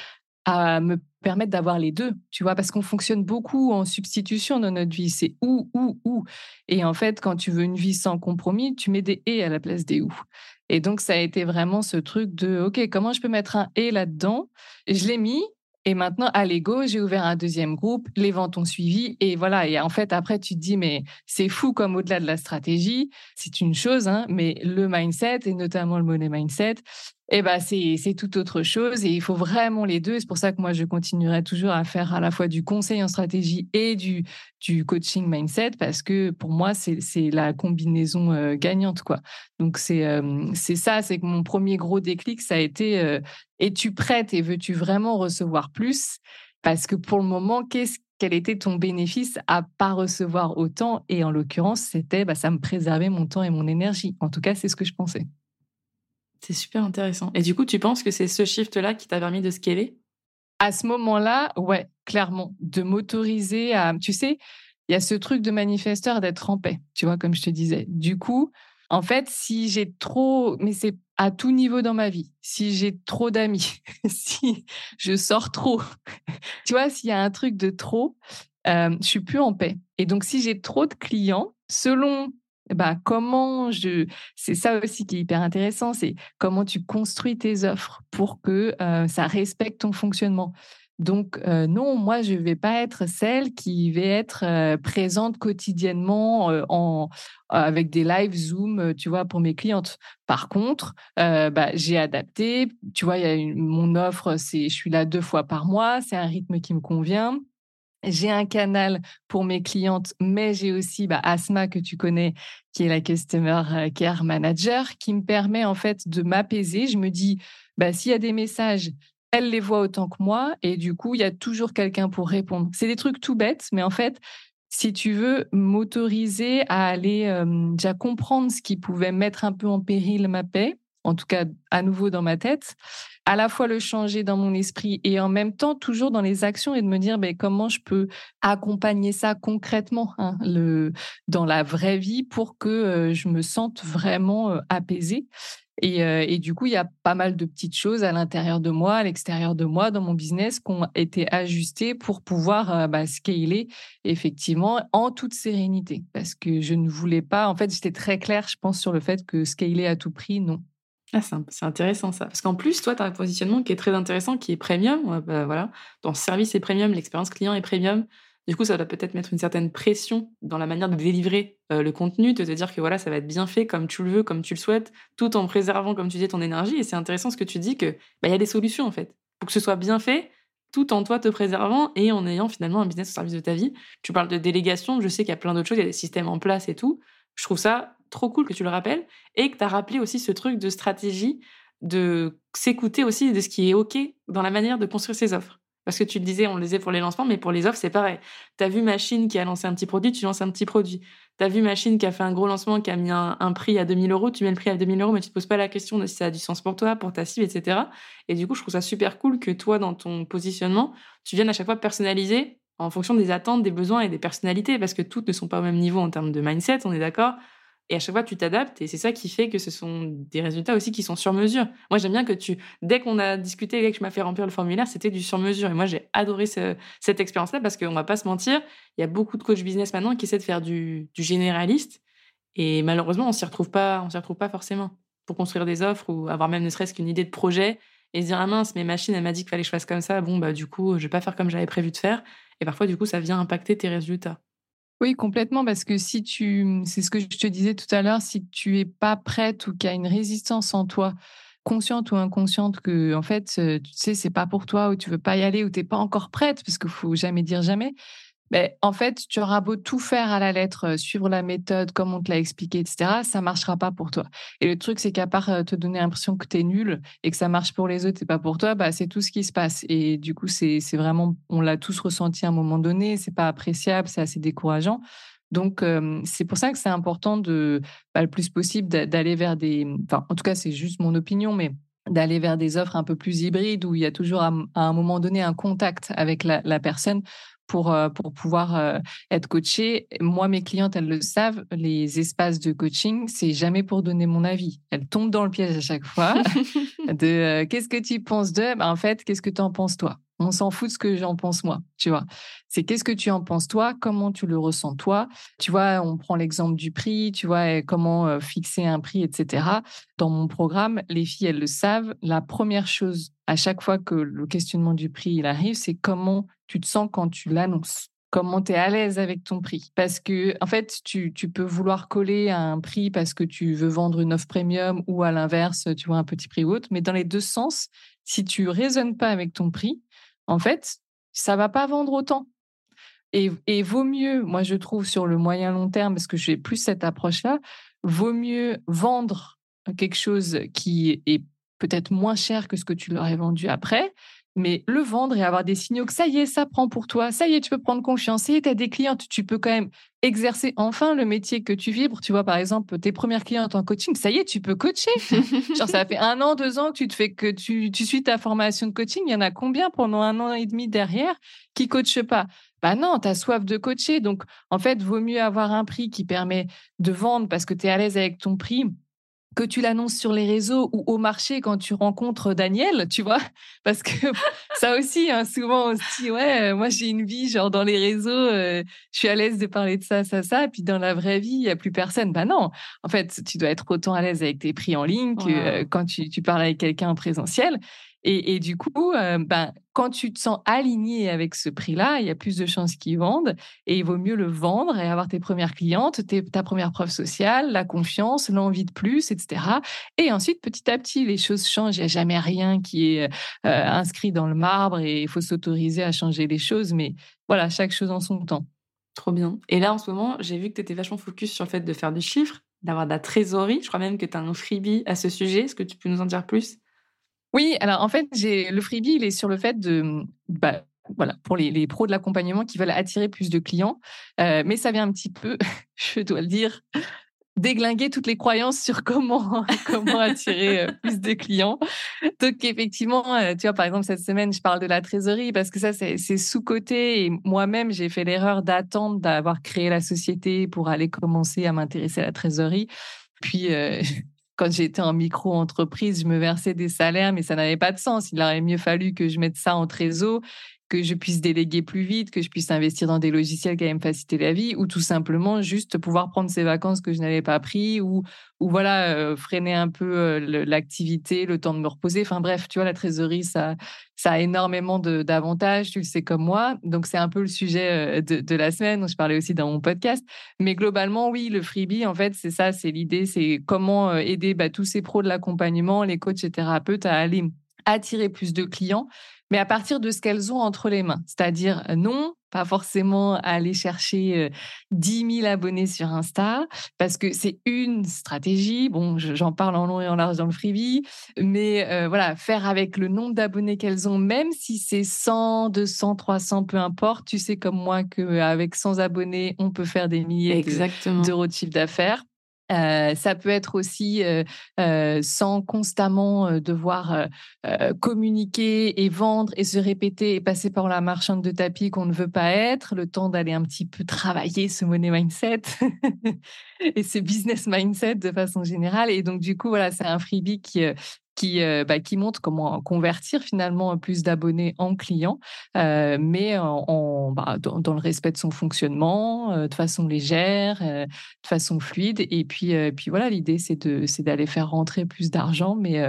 à me permettre d'avoir les deux, tu vois, parce qu'on fonctionne beaucoup en substitution dans notre vie. C'est ou, ou, ou. Et en fait, quand tu veux une vie sans compromis, tu mets des et à la place des ou. Et donc, ça a été vraiment ce truc de, OK, comment je peux mettre un et là-dedans? Je l'ai mis. Et maintenant, à l'ego, j'ai ouvert un deuxième groupe, les ventes ont suivi. Et voilà. Et en fait, après, tu te dis, mais c'est fou comme au-delà de la stratégie, c'est une chose, hein, mais le mindset, et notamment le money mindset, eh ben c'est tout autre chose et il faut vraiment les deux. C'est pour ça que moi je continuerai toujours à faire à la fois du conseil en stratégie et du coaching mindset parce que pour moi c'est la combinaison euh, gagnante quoi. Donc c'est euh, c'est ça, c'est que mon premier gros déclic ça a été euh, es-tu prête et veux-tu vraiment recevoir plus? Parce que pour le moment qu'est-ce quel était ton bénéfice à pas recevoir autant? Et en l'occurrence, c'était bah, ça me préservait mon temps et mon énergie. En tout cas, c'est ce que je pensais. C'est super intéressant. Et du coup, tu penses que c'est ce shift-là qui t'a permis de scaler? À ce moment-là, ouais, clairement, de m'autoriser à, tu sais, il y a ce truc de manifesteur d'être en paix, tu vois, comme je te disais. Du coup, en fait, si j'ai trop, mais c'est à tout niveau dans ma vie, si j'ai trop d'amis, si je sors trop, tu vois, s'il y a un truc de trop, euh, je suis plus en paix. Et donc, si j'ai trop de clients, selon bah, comment je. C'est ça aussi qui est hyper intéressant, c'est comment tu construis tes offres pour que ça respecte ton fonctionnement. Donc, non, moi, je ne vais pas être celle qui va être présente quotidiennement en, avec des live Zoom, tu vois, pour mes clientes. Par contre, bah, j'ai adapté. Tu vois, mon offre, c'est je suis là deux fois par mois. C'est un rythme qui me convient. J'ai un canal pour mes clientes, mais j'ai aussi bah, Asma que tu connais, qui est la Customer Care Manager, qui me permet en fait de m'apaiser. Je me dis, bah, s'il y a des messages elle les voit autant que moi et du coup, il y a toujours quelqu'un pour répondre. C'est des trucs tout bêtes, mais en fait, si tu veux m'autoriser à aller déjà comprendre ce qui pouvait mettre un peu en péril ma paix, en tout cas à nouveau dans ma tête, à la fois le changer dans mon esprit et en même temps toujours dans les actions et de me dire ben, comment je peux accompagner ça concrètement hein, dans la vraie vie pour que je me sente vraiment apaisée. Euh, et, du coup, il y a pas mal de petites choses à l'intérieur de moi, à l'extérieur de moi, dans mon business, qui ont été ajustées pour pouvoir euh, bah, scaler effectivement en toute sérénité. Parce que je ne voulais pas, en fait, j'étais très claire, je pense, sur le fait que scaler à tout prix, non. Ah, c'est intéressant ça. Parce qu'en plus, toi, tu as un positionnement qui est très intéressant, qui est premium. Bah, voilà. Ton service est premium, l'expérience client est premium. Du coup, ça doit peut-être mettre une certaine pression dans la manière de délivrer euh, le contenu, de te dire que voilà, ça va être bien fait comme tu le veux, comme tu le souhaites, tout en préservant, comme tu dis, ton énergie. Et c'est intéressant ce que tu dis que bah, y a des solutions en fait pour que ce soit bien fait, tout en toi te préservant et en ayant finalement un business au service de ta vie. Tu parles de délégation, je sais qu'il y a plein d'autres choses, il y a des systèmes en place et tout. Je trouve ça trop cool que tu le rappelles et que tu as rappelé aussi ce truc de stratégie, de s'écouter aussi de ce qui est OK dans la manière de construire ses offres. Parce que tu le disais, on le disait pour les lancements, mais pour les offres, c'est pareil. Tu as vu Machine qui a lancé un petit produit, tu lances un petit produit. Tu as vu Machine qui a fait un gros lancement, qui a mis un, prix à 2000 euros, tu mets le prix à 2000 euros, mais tu te poses pas la question de si ça a du sens pour toi, pour ta cible, etc. Et du coup, je trouve ça super cool que toi, dans ton positionnement, tu viennes à chaque fois personnaliser en fonction des attentes, des besoins et des personnalités, parce que toutes ne sont pas au même niveau en termes de mindset, on est d'accord. Et à chaque fois, tu t'adaptes et c'est ça qui fait que ce sont des résultats aussi qui sont sur mesure. Moi, j'aime bien que tu, dès qu'on a discuté et que je m'as fait remplir le formulaire, c'était du sur mesure. Et moi, j'ai adoré cette expérience-là parce qu'on va pas se mentir, il y a beaucoup de coachs business maintenant qui essaient de faire du, généraliste. Et malheureusement, on s'y retrouve pas, on s'y retrouve pas forcément pour construire des offres ou avoir même ne serait-ce qu'une idée de projet et se dire ah mince, mes machines, elle m'a dit qu'il fallait que je fasse comme ça. Bon bah du coup, je vais pas faire comme j'avais prévu de faire. Et parfois, du coup, ça vient impacter tes résultats. Oui, complètement, parce que si tu, c'est ce que je te disais tout à l'heure, si tu es pas prête ou qu'il y a une résistance en toi, consciente ou inconsciente, que en fait, tu sais, c'est pas pour toi ou tu veux pas y aller ou t'es pas encore prête, parce qu'il faut jamais dire jamais. Mais en fait, tu auras beau tout faire à la lettre, euh, suivre la méthode comme on te l'a expliqué, etc., ça marchera pas pour toi. Et le truc, c'est qu'à part euh, te donner l'impression que tu es nul et que ça marche pour les autres et pas pour toi, bah, c'est tout ce qui se passe. Et du coup, c'est vraiment, on l'a tous ressenti à un moment donné, c'est pas appréciable, c'est assez décourageant. Donc, c'est pour ça que c'est important de, bah, le plus possible d'aller vers des. Enfin, en tout cas, c'est juste mon opinion, mais d'aller vers des offres un peu plus hybrides où il y a toujours à, un moment donné un contact avec la personne pour, euh, pour pouvoir euh, être coachée. Moi, mes clientes, elles le savent, les espaces de coaching, c'est jamais pour donner mon avis. Elles tombent dans le piège à chaque fois de euh, qu'est-ce que tu penses de ben, En fait, qu'est-ce que tu en penses toi? On s'en fout de ce que j'en pense moi, tu vois. C'est qu'est-ce que tu en penses toi, comment tu le ressens toi? Tu vois, on prend l'exemple du prix, tu vois, comment fixer un prix, etc. Dans mon programme, les filles, elles le savent. La première chose, à chaque fois que le questionnement du prix il arrive, c'est comment tu te sens quand tu l'annonces? Comment tu es à l'aise avec ton prix? Parce que, en fait, tu, peux vouloir coller à un prix parce que tu veux vendre une offre premium ou à l'inverse, tu vois, un petit prix ou autre. Mais dans les deux sens, si tu raisonnes pas avec ton prix, en fait, ça va pas vendre autant. Et, vaut mieux, moi, je trouve, sur le moyen long terme, parce que j'ai plus cette approche-là, vaut mieux vendre quelque chose qui est peut-être moins cher que ce que tu leur as vendu après, mais le vendre et avoir des signaux que ça y est, ça prend pour toi, ça y est, tu peux prendre confiance, et tu as des clientes, tu peux quand même exercer enfin le métier que tu vibres. Tu vois, par exemple, tes premières clientes en coaching, ça y est, tu peux coacher. Genre, ça fait un an, deux ans que tu te fais que tu, tu suis ta formation de coaching. Il y en a combien pendant un an et demi derrière qui coachent pas? Bah non, tu as soif de coacher. Donc, en fait, vaut mieux avoir un prix qui permet de vendre parce que tu es à l'aise avec ton prix que tu l'annonces sur les réseaux ou au marché quand tu rencontres Daniel, tu vois, parce que ça aussi, hein, souvent on se dit ouais, euh, moi j'ai une vie genre dans les réseaux, euh, je suis à l'aise de parler de ça, ça, ça, puis dans la vraie vie il y a plus personne. Bah non, en fait tu dois être autant à l'aise avec tes prix en ligne que euh, quand tu, tu parles avec quelqu'un en présentiel. Et, du coup, euh, ben, quand tu te sens aligné avec ce prix-là, il y a plus de chances qu'ils vendent et il vaut mieux le vendre et avoir tes premières clientes, ta première preuve sociale, la confiance, l'envie de plus, etc. Et ensuite, petit à petit, les choses changent. Il n'y a jamais rien qui est euh, inscrit dans le marbre et il faut s'autoriser à changer les choses. Mais voilà, chaque chose en son temps. Trop bien. Et là, en ce moment, j'ai vu que tu étais vachement focus sur le fait de faire du chiffre, d'avoir de la trésorerie. Je crois même que tu as un freebie à ce sujet. Est-ce que tu peux nous en dire plus? Oui, alors en fait, j'ai le freebie, il est sur le fait de, bah, voilà, pour les, pros de l'accompagnement qui veulent attirer plus de clients, euh, mais ça vient un petit peu, je dois le dire, déglinguer toutes les croyances sur comment attirer euh, plus de clients. Donc effectivement, euh, tu vois, par exemple cette semaine, je parle de la trésorerie parce que ça c'est sous côté et moi-même j'ai fait l'erreur d'attendre d'avoir créé la société pour aller commencer à m'intéresser à la trésorerie. Puis quand j'étais en micro-entreprise, je me versais des salaires, mais ça n'avait pas de sens. Il aurait mieux fallu que je mette ça en trésor que je puisse déléguer plus vite, que je puisse investir dans des logiciels qui allaient me faciliter la vie, ou tout simplement juste pouvoir prendre ces vacances que je n'avais pas pris, ou, ou voilà, euh, freiner un peu euh, l'activité, le temps de me reposer. Enfin bref, tu vois, la trésorerie, ça, ça a énormément d'avantages, tu le sais comme moi. Donc c'est un peu le sujet euh, de, la semaine, dont je parlais aussi dans mon podcast. Mais globalement, oui, le freebie, en fait, c'est ça, c'est l'idée, c'est comment aider bah, tous ces pros de l'accompagnement, les coachs et thérapeutes à aller attirer plus de clients mais à partir de ce qu'elles ont entre les mains. C'est-à-dire, euh, non, pas forcément aller chercher 10 euh, 000 abonnés sur Insta, parce que c'est une stratégie. Bon, j'en parle en long et en large dans le freebie, mais euh, voilà, faire avec le nombre d'abonnés qu'elles ont, même si c'est 100, 200, 300, peu importe. Tu sais comme moi qu'avec 100 abonnés, on peut faire des milliers d'euros de chiffre d'affaires. Euh, ça peut être aussi euh, euh, sans constamment devoir communiquer et vendre et se répéter et passer par la marchande de tapis qu'on ne veut pas être, le temps d'aller un petit peu travailler ce money mindset et ce business mindset de façon générale. Et donc, du coup, voilà, c'est un freebie qui, qui, euh, bah, qui montre comment convertir finalement plus d'abonnés en clients, euh, mais en, bah, dans, le respect de son fonctionnement, euh, de façon légère, de façon fluide. Et puis, puis voilà, l'idée, c'est d'aller faire rentrer plus d'argent, mais,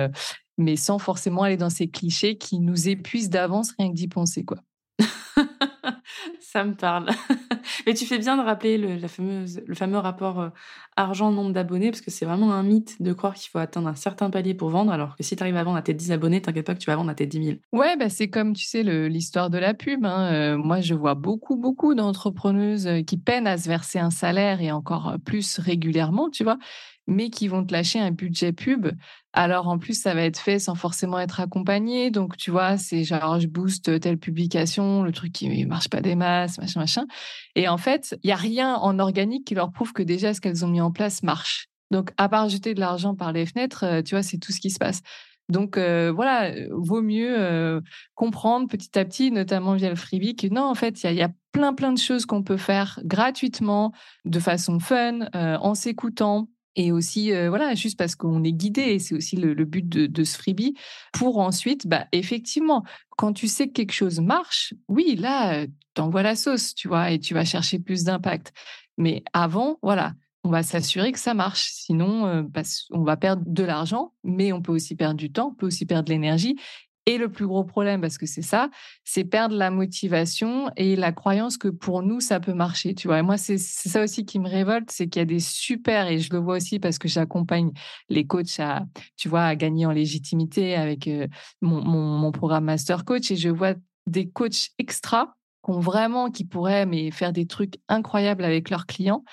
mais sans forcément aller dans ces clichés qui nous épuisent d'avance rien que d'y penser. quoi. Ça me parle. Mais tu fais bien de rappeler le, la fameuse, le fameux rapport euh, argent-nombre d'abonnés, parce que c'est vraiment un mythe de croire qu'il faut atteindre un certain palier pour vendre, alors que si tu arrives à vendre à tes 10 abonnés, t'inquiète pas que tu vas vendre à tes 10 000. Ouais, bah c'est comme, tu sais, l'histoire de la pub. Hein. Euh, moi, je vois beaucoup, beaucoup d'entrepreneuses euh, qui peinent à se verser un salaire et encore plus régulièrement, tu vois mais qui vont te lâcher un budget pub. Alors en plus, ça va être fait sans forcément être accompagné. Donc tu vois, c'est genre je booste telle publication, le truc qui marche pas des masses, machin, machin. Et en fait, il y a rien en organique qui leur prouve que déjà ce qu'elles ont mis en place marche. Donc à part jeter de l'argent par les fenêtres, euh, tu vois, c'est tout ce qui se passe. Donc euh, voilà, vaut mieux euh, comprendre petit à petit, notamment via le freebie, que non, en fait, il y, a plein plein de choses qu'on peut faire gratuitement, de façon fun, en s'écoutant, et aussi euh, voilà juste parce qu'on est guidé et c'est aussi le, but de, ce freebie pour ensuite bah effectivement quand tu sais que quelque chose marche oui là t'envoies la sauce tu vois et tu vas chercher plus d'impact. Mais avant voilà on va s'assurer que ça marche. Sinon euh, on va perdre de l'argent mais on peut aussi perdre du temps on peut aussi perdre de l'énergie et le plus gros problème, parce que c'est ça, c'est perdre la motivation et la croyance que pour nous, ça peut marcher. Tu vois, et moi, c'est ça aussi qui me révolte, c'est qu'il y a des super, et je le vois aussi parce que j'accompagne les coachs à, tu vois, à gagner en légitimité avec mon, mon, programme Master Coach, et je vois des coachs extra qui vraiment, qui pourraient mais faire des trucs incroyables avec leurs clients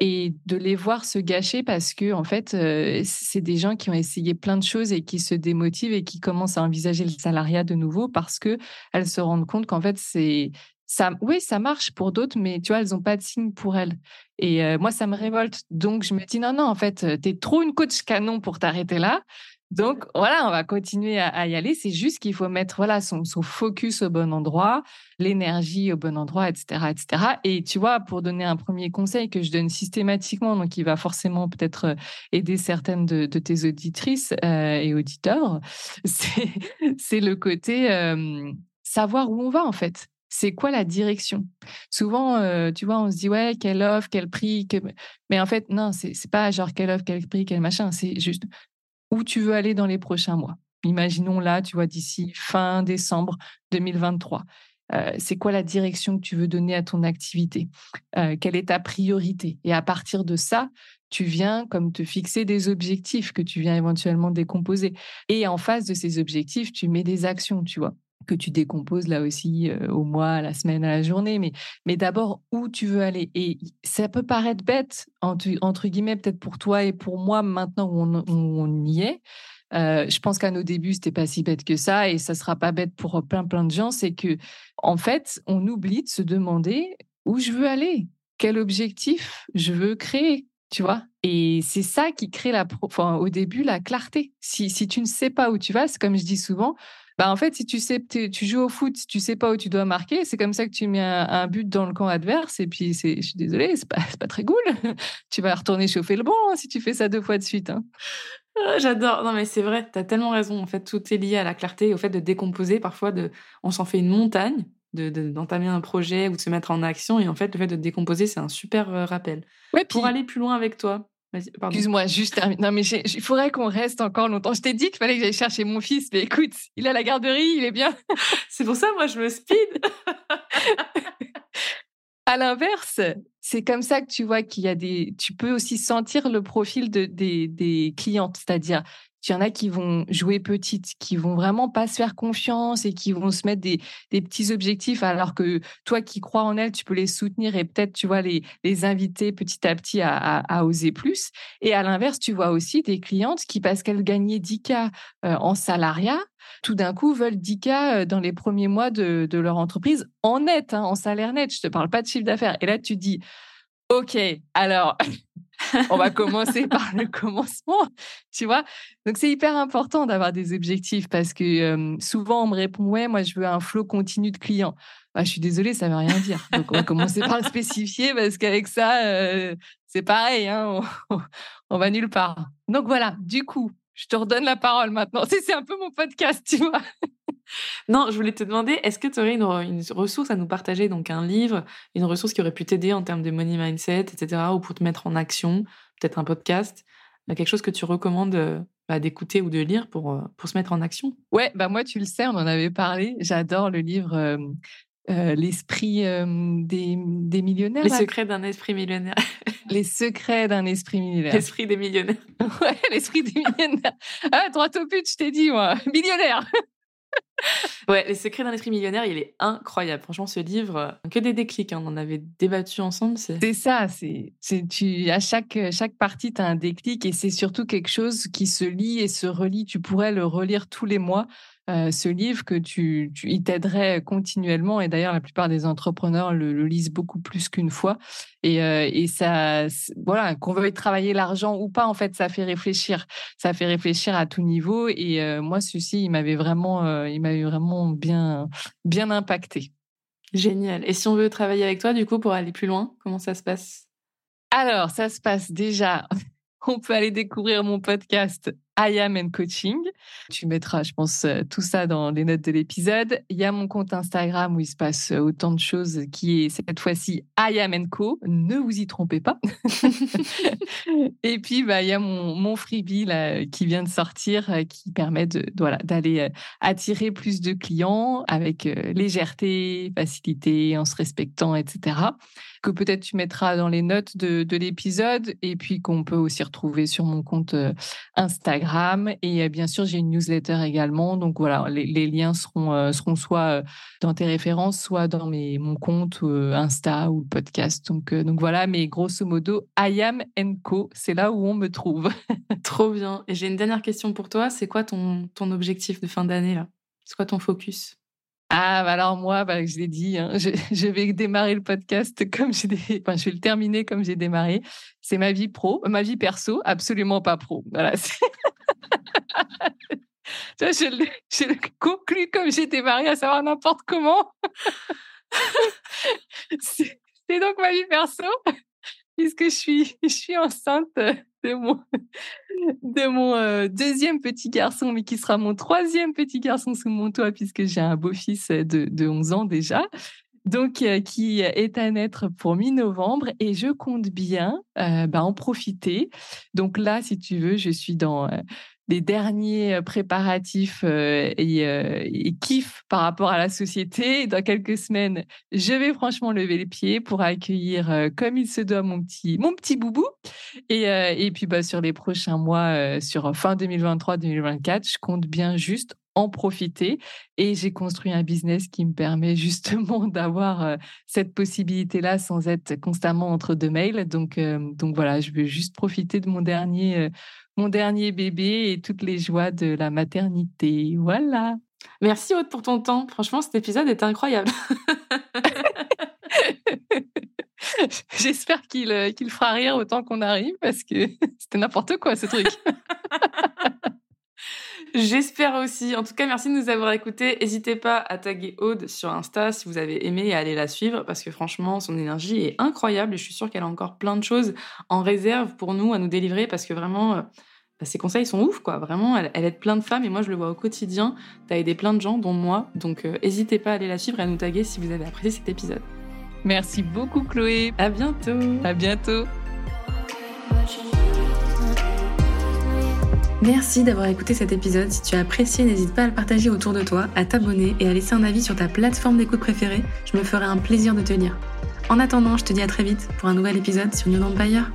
et de les voir se gâcher parce que en fait euh, c'est des gens qui ont essayé plein de choses et qui se démotivent et qui commencent à envisager le salariat de nouveau parce que elles se rendent compte qu'en fait c'est ça oui ça marche pour d'autres mais tu vois elles ont pas de signe pour elles. Et euh, moi ça me révolte. Donc je me dis non non en fait tu es trop une coach canon pour t'arrêter là donc voilà, on va continuer à, y aller. C'est juste qu'il faut mettre voilà son, focus au bon endroit, l'énergie au bon endroit, etc., etc. Et tu vois, pour donner un premier conseil que je donne systématiquement, donc il va forcément peut-être euh, aider certaines de, tes auditrices euh, et auditeurs, c'est le côté euh, savoir où on va en fait. C'est quoi la direction? Souvent, tu vois, on se dit ouais, quelle offre, quel prix, mais en fait non, c'est pas genre quelle offre, quel prix, quel machin. C'est juste où tu veux aller dans les prochains mois. Imaginons là, tu vois, d'ici fin décembre 2023. Euh, c'est quoi la direction que tu veux donner à ton activité? Euh, Quelle est ta priorité? Et à partir de ça, tu viens comme te fixer des objectifs que tu viens éventuellement décomposer. Et en face de ces objectifs, tu mets des actions, tu vois que tu décomposes là aussi au mois, à la semaine, à la journée, mais, mais d'abord où tu veux aller? Et ça peut paraître bête, entre, guillemets, peut-être pour toi et pour moi, maintenant où on, y est. Euh, je pense qu'à nos débuts, c'était pas si bête que ça, et ça sera pas bête pour plein plein de gens. C'est que, en fait, on oublie de se demander où je veux aller, quel objectif je veux créer, tu vois? Et c'est ça qui crée la, enfin, au début la clarté. Si, si tu ne sais pas où tu vas, c'est comme je dis souvent, bah, en fait, si tu sais, tu joues au foot, tu sais pas où tu dois marquer, c'est comme ça que tu mets un, but dans le camp adverse. Et puis, je suis désolée, c'est pas, pas très cool. tu vas retourner chauffer le banc hein, si tu fais ça deux fois de suite. Hein. Ah, j'adore. Non, mais c'est vrai, tu as tellement raison. En fait, tout est lié à la clarté, au fait de décomposer. Parfois, de... on s'en fait une montagne d'entamer un projet ou de se mettre en action. Et en fait, le fait de décomposer, c'est un super euh, rappel. Ouais, Pour aller plus loin avec toi, Excuse-moi, juste termine. Non, mais il faudrait qu'on reste encore longtemps. Je t'ai dit qu'il fallait que j'aille chercher mon fils, mais écoute, il à la garderie, il est bien. C'est pour ça, moi, je me speed. à l'inverse, c'est comme ça que tu vois qu'il y a des. Tu peux aussi sentir le profil de, des, des clientes, c'est-à-dire il y en a qui vont jouer petite, qui vont vraiment pas se faire confiance et qui vont se mettre des, petits objectifs, alors que toi qui crois en elles, tu peux les soutenir et peut-être, tu vois, les, inviter petit à petit à, oser plus. Et à l'inverse, tu vois aussi des clientes qui, parce qu'elles gagnaient 10K euh, en salariat, tout d'un coup veulent 10K euh, dans les premiers mois de, leur entreprise en net, hein, en salaire net. Je te parle pas de chiffre d'affaires. Et là, tu dis, OK, alors on va commencer par le commencement, tu vois? Donc c'est hyper important d'avoir des objectifs parce que souvent on me répond ouais, moi je veux un flot continu de clients. Bah, je suis désolée, ça veut rien dire. Donc on va commencer par le spécifier parce qu'avec ça, c'est pareil, hein, on, on, va nulle part. Donc voilà, du coup, je te redonne la parole maintenant. C'est un peu mon podcast, tu vois? Non, je voulais te demander, est-ce que tu aurais une, ressource à nous partager, donc un livre, une ressource qui aurait pu t'aider en termes de money mindset, etc., ou pour te mettre en action, peut-être un podcast, euh, quelque chose que tu recommandes euh, bah, d'écouter ou de lire pour, euh, pour se mettre en action? Ouais, bah moi, tu le sais, on en avait parlé. J'adore le livre L'esprit des, des, millionnaires. Les secrets d'un esprit millionnaire. Les secrets d'un esprit millionnaire. L'esprit des millionnaires. ouais, l'esprit des millionnaires. Ah, droit au but, je t'ai dit, moi. Millionnaire. ouais, Les secrets d'un esprit millionnaire, il est incroyable. Franchement, ce livre, euh, que des déclics. Hein, on en avait débattu ensemble. C'est ça. C'est, tu, à chaque, chaque partie, tu as un déclic et c'est surtout quelque chose qui se lit et se relit. Tu pourrais le relire tous les mois. Euh, ce livre que tu, tu il t'aiderait continuellement. Et d'ailleurs la plupart des entrepreneurs le, lisent beaucoup plus qu'une fois. Et, euh, et ça voilà qu'on veuille travailler l'argent ou pas en fait ça fait réfléchir. Ça fait réfléchir à tout niveau. Et euh, moi ceci il m'avait vraiment il m'avait vraiment bien bien impacté. Génial. Et si on veut travailler avec toi du coup pour aller plus loin comment ça se passe? Alors ça se passe déjà. On peut aller découvrir mon podcast I Am and Coaching. Tu mettras, je pense, euh, tout ça dans les notes de l'épisode. Il y a mon compte Instagram où il se passe euh, autant de choses qui est cette fois-ci I Am and Co. Ne vous y trompez pas. Et puis, bah, il y a mon, mon freebie là, qui vient de sortir euh, qui permet de, voilà, d'aller attirer plus de clients avec légèreté, facilité, en se respectant, etc que peut-être tu mettras dans les notes de, de l'épisode et puis qu'on peut aussi retrouver sur mon compte Instagram Instagram et bien sûr, j'ai une newsletter également. Donc voilà, les, liens seront, seront soit dans tes références, soit dans mes, mon compte Insta ou podcast. Donc, donc voilà, mais grosso modo, I am Co, c'est là où on me trouve. Trop bien. Et j'ai une dernière question pour toi. C'est quoi ton, ton objectif de fin d'année là? C'est quoi ton focus? Ah, bah alors moi, bah, je l'ai dit, hein, je, vais démarrer le podcast comme j'ai, enfin, je vais le terminer comme j'ai démarré. C'est ma vie pro, ma vie perso, absolument pas pro. Voilà. Je, le conclus comme j'ai démarré, à savoir n'importe comment. c'est, donc ma vie perso, puisque je suis, je suis enceinte de mon, de mon euh, deuxième petit garçon, mais qui sera mon troisième petit garçon sous mon toit, puisque j'ai un beau-fils de, de 11 ans déjà. Donc, euh, qui est à naître pour mi-novembre et je compte bien euh, bah, en profiter. Donc là, si tu veux, je suis dans les derniers euh, préparatifs euh, et, euh, kiff par rapport à la société. Dans quelques semaines, je vais franchement lever les pieds pour accueillir comme il se doit mon petit, mon petit boubou. Et, et puis bah, sur les prochains mois, sur fin 2023-2024, je compte bien juste en profiter. Et j'ai construit un business qui me permet justement d'avoir cette possibilité-là sans être constamment entre deux mails. Donc, donc voilà, je veux juste profiter de mon dernier mon dernier bébé et toutes les joies de la maternité. Voilà. Merci Aude pour ton temps. Franchement, cet épisode est incroyable. J'espère qu'il euh, qu'il fera rire autant qu'on arrive parce que c'était n'importe quoi ce truc. J'espère aussi. En tout cas, merci de nous avoir écoutés. N'hésitez pas à taguer Aude sur Insta si vous avez aimé et à aller la suivre parce que franchement, son énergie est incroyable et je suis sûre qu'elle a encore plein de choses en réserve pour nous à nous délivrer parce que vraiment, euh, ses conseils sont ouf, quoi. Vraiment, elle, aide plein de femmes et moi, je le vois au quotidien. T'as aidé plein de gens, dont moi. Donc, euh, n'hésitez pas à aller la suivre et à nous taguer si vous avez apprécié cet épisode. Merci beaucoup, Chloé. À bientôt. À bientôt. Merci d'avoir écouté cet épisode. Si tu as apprécié, n'hésite pas à le partager autour de toi, à t'abonner et à laisser un avis sur ta plateforme d'écoute préférée. Je me ferai un plaisir de te lire. En attendant, je te dis à très vite pour un nouvel épisode sur New Empire.